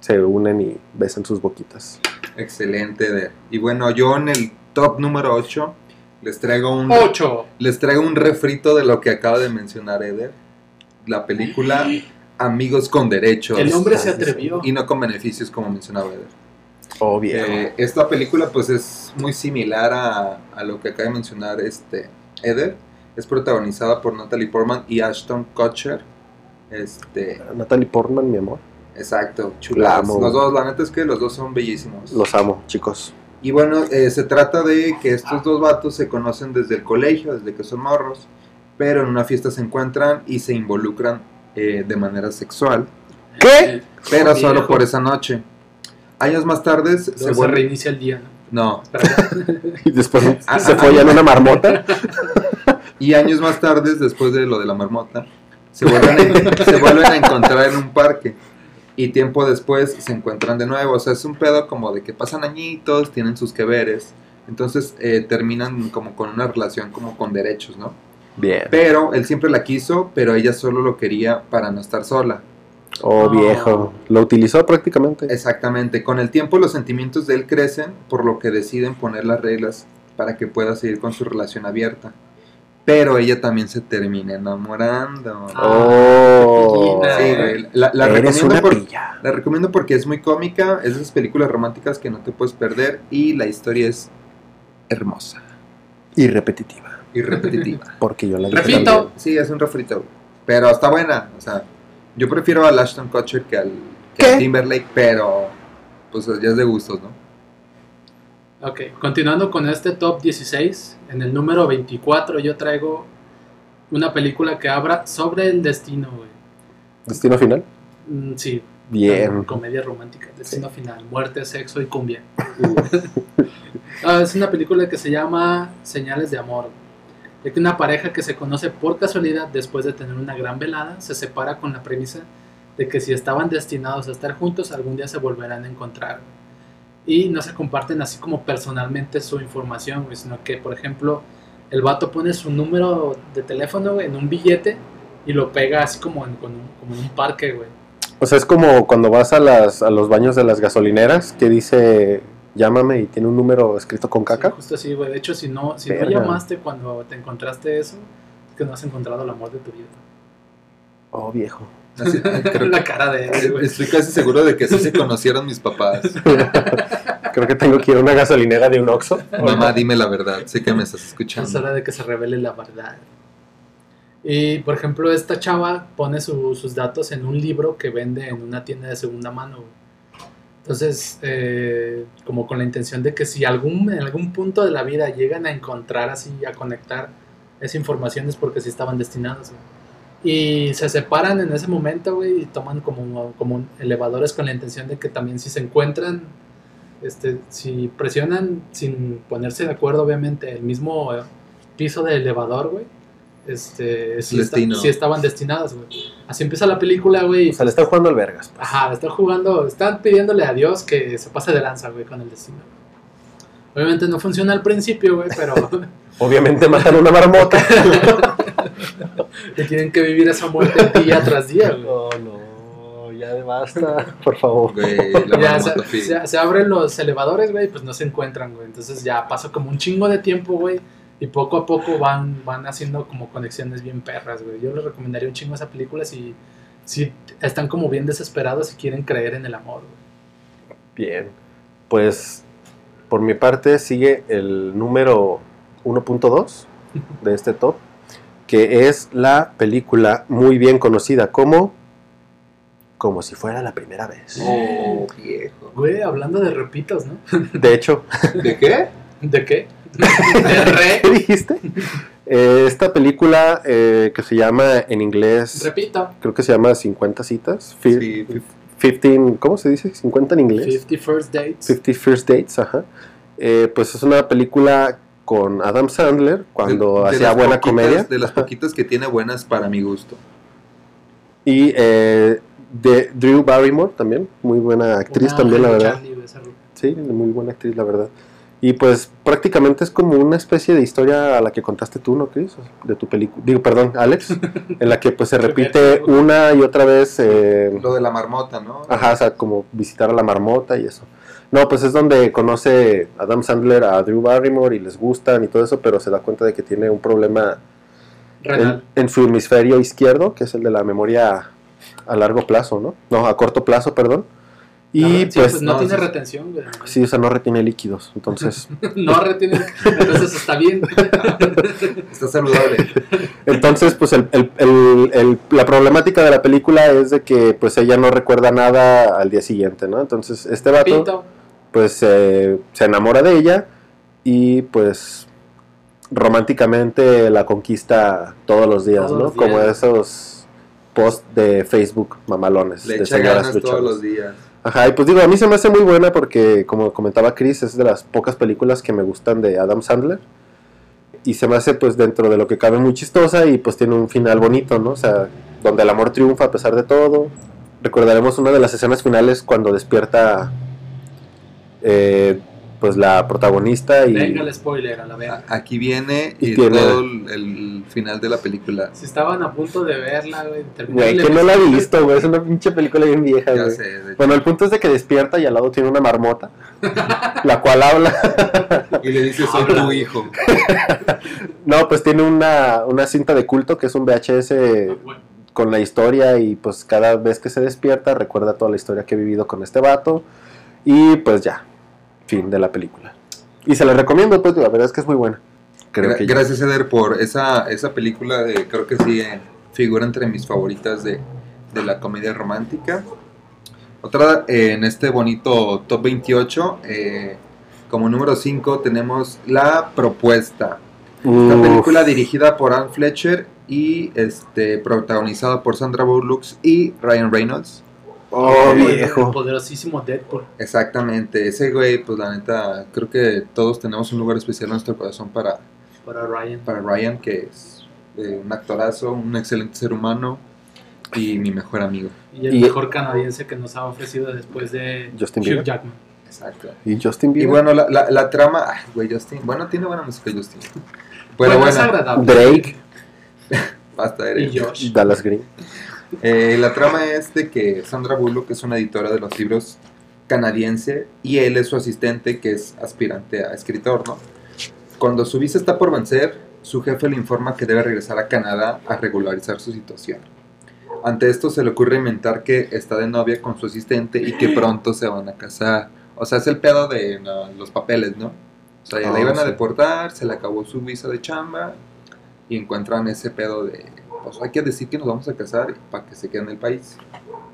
se unen y besan sus boquitas. Excelente. de- Y bueno, yo en el top número 8 les traigo un Ocho. les traigo un refrito de lo que acaba de mencionar Eder. La película Amigos con Derechos. El hombre se atrevió. Y no con beneficios como mencionaba Eder. Oh. Eh, esta película pues es muy similar a, a lo que acaba de mencionar este Eder. Es protagonizada por Natalie Portman y Ashton Kutcher. Este, Natalie Portman, mi amor. exacto, La chulas. amo. Los dos, la neta es que los dos son bellísimos. Los amo, chicos. Y bueno, eh, se trata de que estos dos vatos se conocen desde el colegio, desde que son morros, pero en una fiesta se encuentran y se involucran eh, de manera sexual, ¿Qué? pero solo por esa noche. Años más tarde se se reinicia el día, ¿no? *laughs* Y después *laughs* Ah, se ah, follan una marmota. *laughs* y años más tarde, después de lo de la marmota, se vuelven a, se vuelven a encontrar en un parque. Y tiempo después se encuentran de nuevo. O sea, es un pedo como de que pasan añitos, tienen sus que veres. Entonces eh, terminan como con una relación como con derechos, ¿no? Bien. Pero él siempre la quiso, pero ella solo lo quería para no estar sola. Oh, viejo. Lo utilizó prácticamente. Exactamente. Con el tiempo los sentimientos de él crecen, por lo que deciden poner las reglas para que pueda seguir con su relación abierta. Pero ella también se termina enamorando. Oh. Ah, Sí, güey. La, la Eres recomiendo una por- pilla. la recomiendo porque es muy cómica, es de esas películas románticas que no te puedes perder y la historia es hermosa Y repetitiva. y repetitiva. *laughs* Porque yo la también. Sí, es un refrito, pero está buena. O sea, yo prefiero al Ashton Kutcher que al, que ¿Qué? al Timberlake, pero pues ya es de gustos, ¿no? Ok, continuando con este top 16, en el número 24 yo traigo una película que habla sobre el destino, güey. Destino final. Mm, sí, Bien. comedia romántica, destino final, muerte, sexo y cumbia. *laughs* Ah, es una película que se llama Señales de Amor. De que una pareja que se conoce por casualidad después de tener una gran velada se separa con la premisa de que si estaban destinados a estar juntos algún día se volverán a encontrar. Y no se comparten así como personalmente su información, sino que, por ejemplo, el vato pone su número de teléfono en un billete y lo pega así como en, con un- como en un parque, güey. O sea, es como cuando vas a, las, a los baños de las gasolineras que dice llámame y tiene un número escrito con caca. Sí, justo así, güey. De hecho, si no, si no llamaste cuando te encontraste eso, que no has encontrado el amor de tu vida. Oh, viejo. Así- *laughs* creo la cara de él, güey. Estoy casi seguro de que así se conocieron mis papás. *laughs* Creo que tengo que ir a una gasolinera de un Oxxo. Mamá, dime la verdad. Sé que me estás Es escuchando. hora de que se revele la verdad. Y por ejemplo, esta chava pone su- sus datos en un libro que vende en una tienda de segunda mano. güey. Entonces, eh, como con la intención de que si algún, en algún punto de la vida llegan a encontrar así, a conectar esa información es porque sí estaban destinados. Y se separan en ese momento, güey, y toman como, como elevadores con la intención de que también si se encuentran, este, si presionan sin ponerse de acuerdo, obviamente, el mismo piso del elevador, güey, este, sí, está- sí estaban destinados, güey. Así empieza la película, güey. y O sea, le están jugando al vergas. pues. Ajá, están jugando, están pidiéndole a Dios que se pase de lanza, güey, con el destino. Obviamente no funciona al principio, güey, pero *laughs* Obviamente matan una marmota. *laughs* que tienen que vivir esa muerte día tras día, güey. Oh, no, ya basta, *laughs* por favor. Güey, la Ya se, se- se abren los elevadores, güey, pues no se encuentran, güey. Entonces ya pasa como un chingo de tiempo, güey. Y poco a poco van, van haciendo como conexiones bien perras, güey. Yo les recomendaría un chingo esa película si, si están como bien desesperados y quieren creer en el amor, güey. Bien. Pues por mi parte sigue el número 1.2 *laughs* de este top, que es la película muy bien conocida como Como si fuera la primera vez. Oh, viejo. Güey, hablando de repitos, ¿no? De hecho, ¿De qué? ¿De qué? *laughs* ¿qué dijiste? Eh, esta película eh, que se llama en inglés, Repito. creo que se llama 50 citas. Fi- Sí, 15, ¿cómo se dice? 50 en inglés. 50 First Dates. 50 First Dates, ajá. Eh, pues es una película con Adam Sandler cuando De- de hacía buena poquitas- comedia. De las poquitas que tiene buenas para mi gusto. Y eh, de Drew Barrymore también, muy buena actriz Una también, la verdad. Charlie. Sí, muy buena actriz, la verdad. Y pues prácticamente es como una especie de historia a la que contaste tú, ¿no, Chris? De tu película. Digo, perdón, Alex. en la que pues se *laughs* repite una y otra vez. eh, Lo de la marmota, ¿no? Ajá, o sea, como visitar a la marmota y eso. No, pues es donde conoce Adam Sandler a Drew Barrymore y les gustan y todo eso, pero se da cuenta de que tiene un problema en, en su hemisferio izquierdo, que es el de la memoria a largo plazo, ¿no? No, a corto plazo, perdón. Y Sí, pues, no, no, tiene retención, güey. sí, o sea, no retiene líquidos. Entonces, *laughs* no retiene. Entonces está bien. *laughs* Está saludable. entonces pues el- el- el- el- la problemática de la película es de que pues ella no recuerda nada al día siguiente, ¿no? Entonces este vato... Repito. pues eh, se enamora de ella y pues románticamente la conquista todos los días, Todos ¿no? los días. Como esos posts de Facebook mamalones Le de echa señoras ganas todos los días. Ajá, y pues digo, a mí se me hace muy buena porque como comentaba Chris, es de las pocas películas que me gustan de Adam Sandler. Y se me hace pues dentro de lo que cabe muy chistosa y pues tiene un final bonito, ¿no? O sea, donde el amor triunfa a pesar de todo. Recordaremos una de las escenas finales cuando despierta eh, pues la protagonista y... Venga el spoiler a la verga. Aquí viene Y y tiene- todo el, el final de la película. Si estaban a punto de verla, güey. que no la he visto, güey, es una pinche película bien vieja, Ya güey. sé. de hecho. Bueno, el punto es de que despierta y al lado tiene una marmota, *laughs* la cual habla. Y le dice, soy tu hijo. *laughs* No, pues tiene una, una cinta de culto que es un VHS Güey, con la historia y pues cada vez que se despierta recuerda toda la historia que he vivido con este vato y pues ya, fin de la película. Y se la recomiendo, pues la verdad es que es muy buena. Creo Gra- que. Gracias, Eder, por esa, esa película. De, creo que sí eh, figura entre mis favoritas de, de la comedia romántica. Otra eh, en este bonito top 28. eh, como número 5 tenemos La Propuesta. Esta Uf, película dirigida por Anne Fletcher y este, protagonizada por Sandra Bullock y Ryan Reynolds. Oh, el viejo. poderosísimo Deadpool. Exactamente, ese güey, pues la neta, creo que todos tenemos un lugar especial en nuestro corazón para, Para Ryan. para Ryan, que es eh, un actorazo, un excelente ser humano y mi mejor amigo. Y el Y- mejor canadiense que nos ha ofrecido después de Justin Hugh Bieber. Jackman. Exacto. Y Justin Y Bieber. bueno, la, la, la trama, ay, güey, Justin, bueno, tiene buena música Justin. Pero Bueno, es bueno, agradable. Drake, *laughs* basta, Y Eric. Josh. Dallas Green. Eh, la trama es de que Sandra Bullock es una editora de los libros canadiense y él es su asistente que es aspirante a escritor, ¿no? Cuando su visa está por vencer, su jefe le informa que debe regresar a Canadá a regularizar su situación. Ante esto se le ocurre inventar que está de novia con su asistente y que pronto se van a casar. O sea, es el pedo de no, los papeles, ¿no? O sea, ya la Ah, iban a deportar, se le acabó su visa de chamba y encuentran ese pedo de, pues hay que decir que nos vamos a casar para que se quede en el país.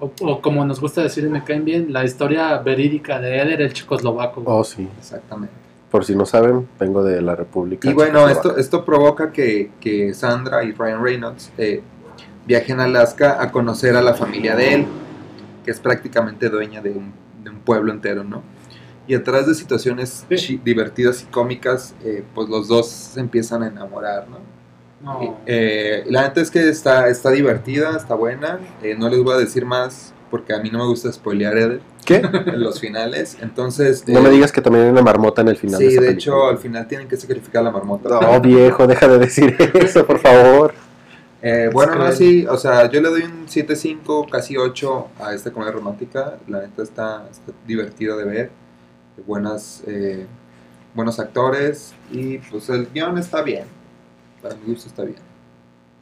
O, o como nos gusta decir y me caen bien, la historia verídica de Eder, el checoslovaco. Oh, sí. Exactamente. Por si no saben, vengo de la República Y bueno, esto, esto provoca que, que Sandra y Ryan Reynolds eh, viajen a Alaska a conocer a la familia de él, que es prácticamente dueña de un, de un pueblo entero, ¿no? Y a través de situaciones Sí. divertidas y cómicas, eh, pues los dos se empiezan a enamorar, ¿no? No. Eh, la neta es que está, está divertida, está buena. eh, no les voy a decir más porque a mí no me gusta spoilear Eder, ¿Qué? *laughs* en los finales. Entonces, No eh, me digas que también hay una marmota en el final. Sí, esa de película. hecho, al final tienen que sacrificar a la marmota. No, viejo, deja de decir *laughs* eso, por favor. Eh, bueno, no, sí, o sea, yo le doy un 7.5, casi 8 a esta comedia romántica. La neta está, está divertida de ver. Buenas, eh, buenos actores y pues el guion está bien. Para está bien.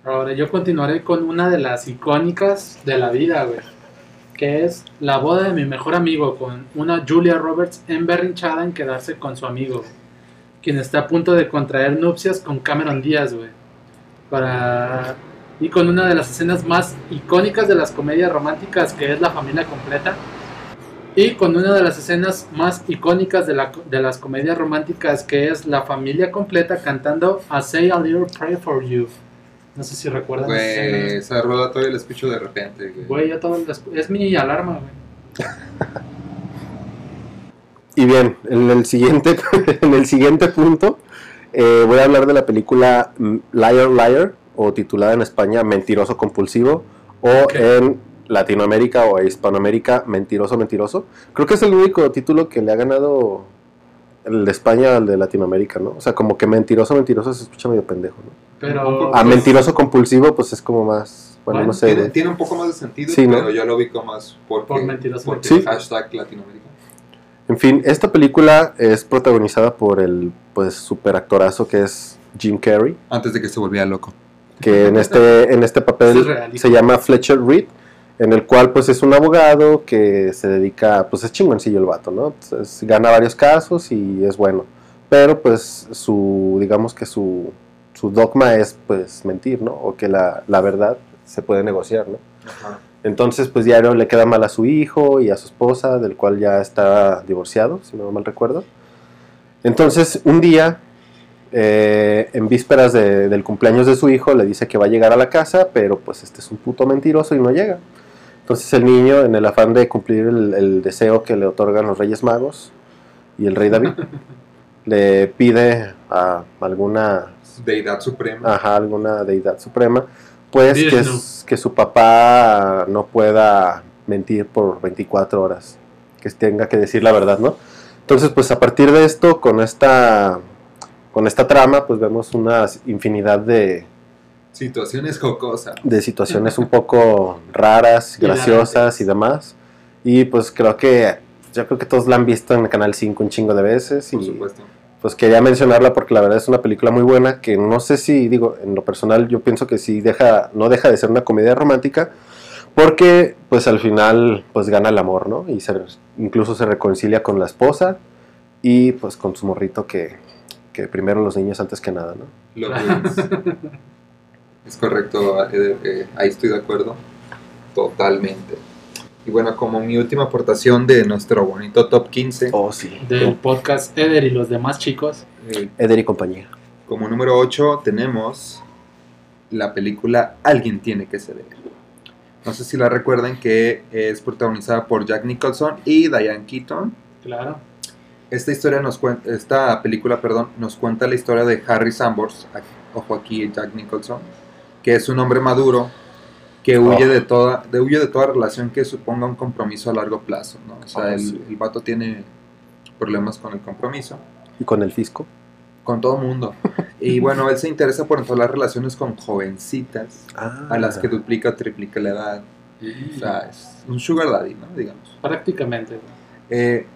Ahora yo continuaré con una de las icónicas de la vida, güey. Que es la boda de mi mejor amigo con una Julia Roberts emberrinchada en quedarse con su amigo. Quien está a punto de contraer nupcias con Cameron Díaz, güey. Para... Y con una de las escenas más icónicas de las comedias románticas, que es la familia completa. Y con una de las escenas más icónicas de, la- de las comedias románticas, que es la familia completa cantando A Say a Little Prayer for You. No sé si recuerdan esa Güey, escena. esa rola todavía la escucho de repente. güey. Güey, yo todo las- es mi alarma, güey. *laughs* Y bien, en el siguiente, *laughs* en el siguiente punto eh, voy a hablar de la película Liar Liar, o titulada en España Mentiroso Compulsivo, o Ok. en Latinoamérica o Hispanoamérica Mentiroso Mentiroso. Creo que es el único título que le ha ganado el de España al de Latinoamérica, ¿no? O sea, como que Mentiroso Mentiroso se escucha medio pendejo, ¿no? Pero. A pues, Mentiroso Compulsivo, pues es como más, bueno, Bueno, no sé. Tiene, un poco más de sentido, Sí, ¿no? pero yo lo ubico más porque, Por mentiroso, porque mentiroso. hashtag Latinoamérica. En fin, esta película es protagonizada por el pues super actorazo que es Jim Carrey, Antes de que se volviera loco. que en este en este papel es se llama Fletcher Reed, en el cual pues es un abogado que se dedica, pues es chingoncillo el vato, ¿no? Entonces, gana varios casos y es bueno, pero pues su digamos que su su dogma es pues mentir, ¿no? O que la, la verdad se puede negociar, ¿no? Entonces, pues diario le queda mal a su hijo y a su esposa, del cual ya está divorciado, si no mal recuerdo. Entonces, un día, eh, en vísperas de- del cumpleaños de su hijo, le dice que va a llegar a la casa, pero pues este es un puto mentiroso y no llega. Entonces el niño, en el afán de cumplir el, el deseo que le otorgan los Reyes Magos y el Rey David, *laughs* le pide a alguna Deidad suprema. ajá, alguna deidad suprema, pues que, Vishnu. s- que su papá no pueda mentir por 24 horas, que tenga que decir la verdad, ¿no? Entonces, pues a partir de esto, con esta, con esta trama, pues vemos una infinidad de, Situaciones jocosas. de situaciones un poco raras, graciosas y demás. Y pues creo que, yo creo que todos la han visto en el Canal 5 un chingo de veces. Por y, supuesto. pues quería mencionarla porque la verdad es una película muy buena que no sé si, digo, en lo personal yo pienso que sí deja, no deja de ser una comedia romántica porque pues al final pues gana el amor, ¿no? Y se, incluso se reconcilia con la esposa y pues con su morrito que, que primero los niños antes que nada, ¿no? Lo que *laughs* es. Correcto, eh, eh, ahí estoy de acuerdo. Totalmente. Y bueno, como mi última aportación de nuestro bonito top 15, Oh, sí. Del podcast Eder y los demás chicos. eh, Eder y compañía. como número 8 tenemos la película Alguien tiene que ceder. No sé si la recuerdan que es protagonizada por Jack Nicholson y Diane Keaton. Claro. Esta historia nos cuenta, esta película, perdón, nos cuenta la historia de Harry Sambors, ojo aquí Jack Nicholson, que es un hombre maduro que huye Oh. de toda, de, huye de toda relación que suponga un compromiso a largo plazo, ¿no? O sea, Oh, el, sí. el vato tiene problemas con el compromiso, Y con el fisco. con todo mundo. Y *laughs* bueno, él se interesa por entablar relaciones con jovencitas a las que duplica o triplica la edad. O sea, es un sugar daddy, ¿no? Digamos. Prácticamente. Eh,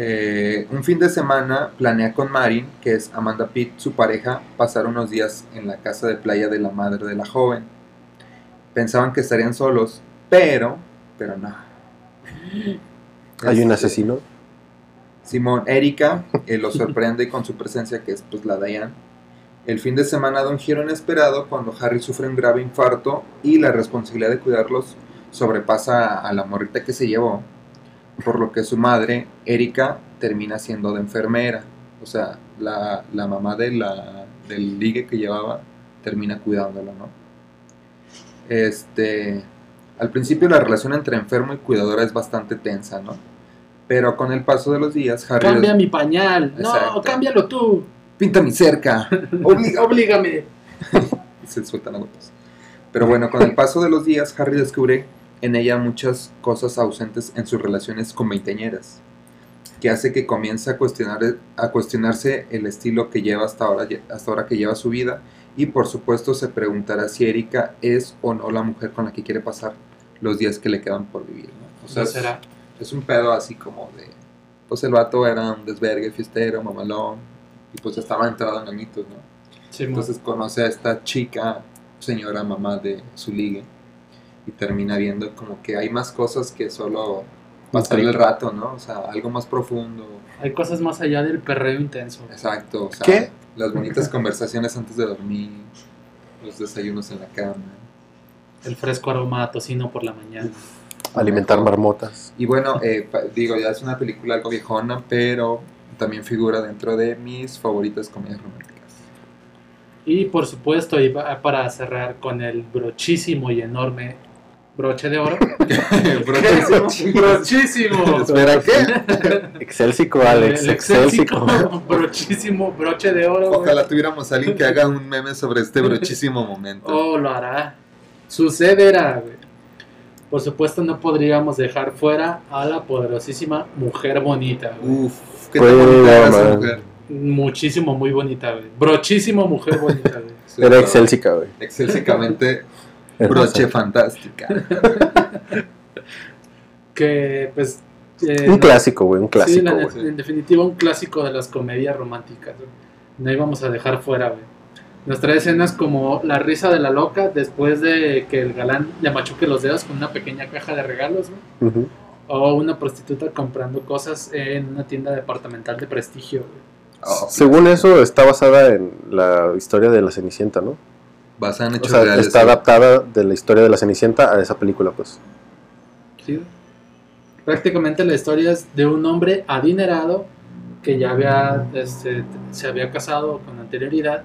Eh, un fin de semana planea con Marin, que es Amanda Pitt, su pareja, pasar unos días en la casa de playa de la madre de la joven. Pensaban que estarían solos, pero, pero no. Hay un Este, asesino. Simón, Erika eh, lo sorprende con su presencia, que es pues la Diane. El fin de semana da un giro inesperado cuando Harry sufre un grave infarto y la responsabilidad de cuidarlos sobrepasa a la morrita que se llevó, por lo que su madre, Erika, termina siendo de enfermera. O sea, la, la mamá de la, del ligue que llevaba termina cuidándolo, ¿no? Este, al principio la relación entre enfermo y cuidadora es bastante tensa, ¿no? Pero con el paso de los días, Harry... Cambia mi pañal. Exacto. No, cámbialo tú. Pinta mi cerca. Obliga- Oblígame. *laughs* se sueltan a golpes. Pero bueno, con el paso de los días, Harry descubre en ella muchas cosas ausentes en sus relaciones con veinteañeras, que hace que comience a, cuestionar, a cuestionarse el estilo que lleva hasta ahora, hasta ahora que lleva su vida, y por supuesto se preguntará si Erika es o no la mujer con la que quiere pasar los días que le quedan por vivir. ¿no? O sea, ¿No es, será? es un pedo así como de, pues el vato era un desvergue, fiestero, mamalón, y pues estaba entrado en añitos, ¿no? Sí, Entonces conoce a esta chica, señora mamá de su ligue, y termina viendo como que hay más cosas que solo pasar el rato, ¿no? O sea, algo más profundo. Hay cosas más allá del perreo intenso. Exacto. O sea, ¿Qué? Las bonitas conversaciones antes de dormir, los desayunos en la cama. El fresco aroma a tocino por la mañana. Alimentar marmotas. Y bueno, eh, digo, ya es una película algo viejona, pero también figura dentro de mis favoritas comedias románticas. Y por supuesto, y pa- para cerrar con el brochísimo y enorme broche de oro. *laughs* Brochísimo. *laughs* brochísimo. Espera, ¿qué? *laughs* Excélsico, Alex. El Excélsico. excélsico, brochísimo broche de oro. Ojalá tuviéramos a alguien que haga un meme sobre este brochísimo momento. Oh, lo hará. Sucederá, güey. Por supuesto, no podríamos dejar fuera a la poderosísima mujer bonita, güey. Uf, qué Pues, tan bonita esa mujer. Muchísimo, muy bonita, güey. Brochísimo mujer bonita, güey. Era pero excélsica, güey. Excelsicamente. Broche fantástica. *laughs* Que, pues. eh, Un no- clásico, güey. Un Sí, clásico, la- en definitiva, un clásico de las comedias románticas. No íbamos a dejar fuera, güey. Nos trae escenas como la risa de la loca después de que el galán le machuque los dedos con una pequeña caja de regalos, güey. O una prostituta comprando cosas en una tienda departamental de prestigio, güey. Oh, Según eso, está basada en la historia de la Cenicienta, ¿no? Basada en O hechos sea, reales. está adaptada de la historia de la Cenicienta a esa película, pues. ¿sí? Prácticamente la historia es de un hombre adinerado que ya había, este, se había casado con anterioridad,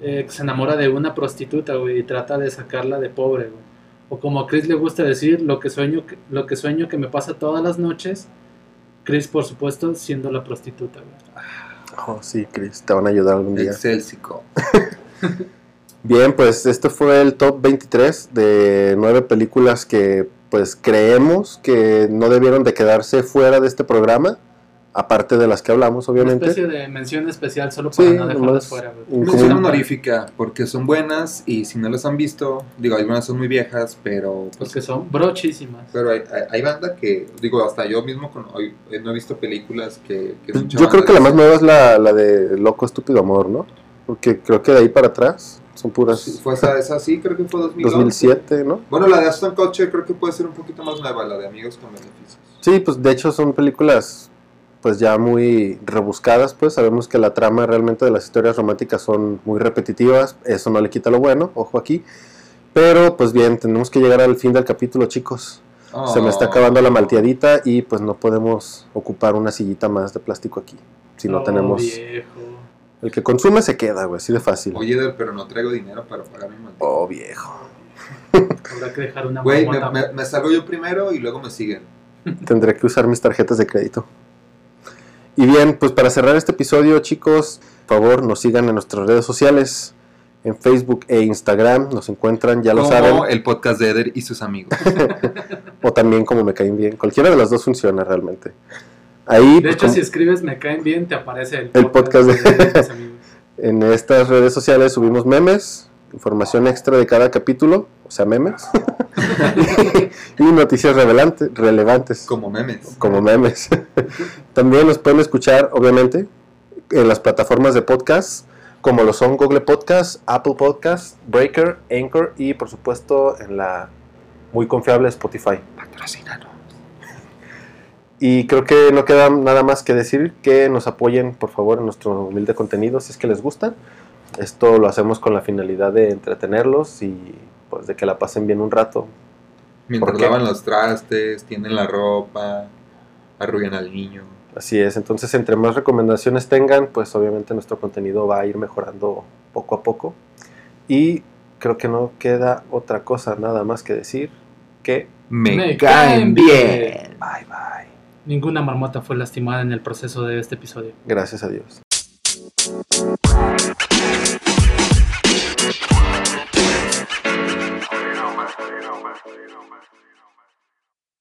eh, que se enamora de una prostituta, güey, y trata de sacarla de pobre, güey. O como a Chris le gusta decir, lo que sueño que, lo que, sueño que me pasa todas las noches, Chris, por supuesto, siendo la prostituta, güey. Oh, sí, Chris, te van a ayudar algún día. Excélsico. *laughs* Bien, pues este fue el top 23 de nueve películas que pues creemos que no debieron de quedarse fuera de este programa, aparte de las que hablamos, Una obviamente. especie de mención especial solo para Sí, no dejarlas fuera, Mención honorífica, porque son buenas y si no las han visto, digo, algunas son muy viejas, pero pues Porque son brochísimas. Pero hay, hay, hay banda que, digo, hasta yo mismo con, hoy, eh, no he visto películas que... que son Pues, Yo creo que la más nueva es la, la de Loco Estúpido Amor, ¿no? Porque creo que de ahí para atrás son puras Sí, Fue esa, esa sí, creo que fue 2011. 2007, ¿no? Bueno, la de Aston Kutcher creo que puede ser un poquito más nueva, la de Amigos con Beneficios. Sí, pues de hecho son películas pues ya muy rebuscadas, pues sabemos que la trama realmente de las historias románticas son muy repetitivas, eso no le quita lo bueno, ojo aquí. Pero pues bien, tenemos que llegar al fin del capítulo, chicos. Se me está Oh. acabando la malteadita y pues no podemos ocupar una sillita más de plástico aquí. Si no Oh, tenemos... viejo. El que consume se queda, güey, así de fácil. Oye, Eder, pero no traigo dinero para pagar mi mantenimiento. Oh, viejo. Habrá que dejar una Güey, me, me- me salgo yo primero y luego me siguen. *laughs* Tendré que usar mis tarjetas de crédito. Y bien, pues para cerrar este episodio, chicos, por favor, nos sigan en nuestras redes sociales. En Facebook e Instagram nos encuentran, ya lo Como saben. el podcast de Eder y sus amigos. *laughs* O también como me caen bien. Cualquiera de las dos funciona realmente. Ahí, De pues, hecho, como- si escribes me caen bien, te aparece el, El podcast de- *laughs* en estas redes sociales subimos memes información extra de cada capítulo, o sea, memes, *laughs* y noticias relevantes, relevantes Como memes. como memes. *laughs* También nos pueden escuchar, obviamente, en las plataformas de podcast, como lo son Google Podcast, Apple Podcast, Breaker, Anchor y, por supuesto, en la muy confiable Spotify. Y creo que no queda nada más que decir que nos apoyen, por favor, en nuestro humilde contenido si es que les gusta. Esto lo hacemos con la finalidad de entretenerlos y pues de que la pasen bien un rato. Mientras lavan los trastes, tienen la ropa, arrullan al niño. Así es, entonces entre más recomendaciones tengan, pues obviamente nuestro contenido va a ir mejorando poco a poco. Y creo que no queda otra cosa nada más que decir que Me, Me caen caen bien. bye bye. Ninguna marmota fue lastimada en el proceso de este episodio. Gracias a Dios.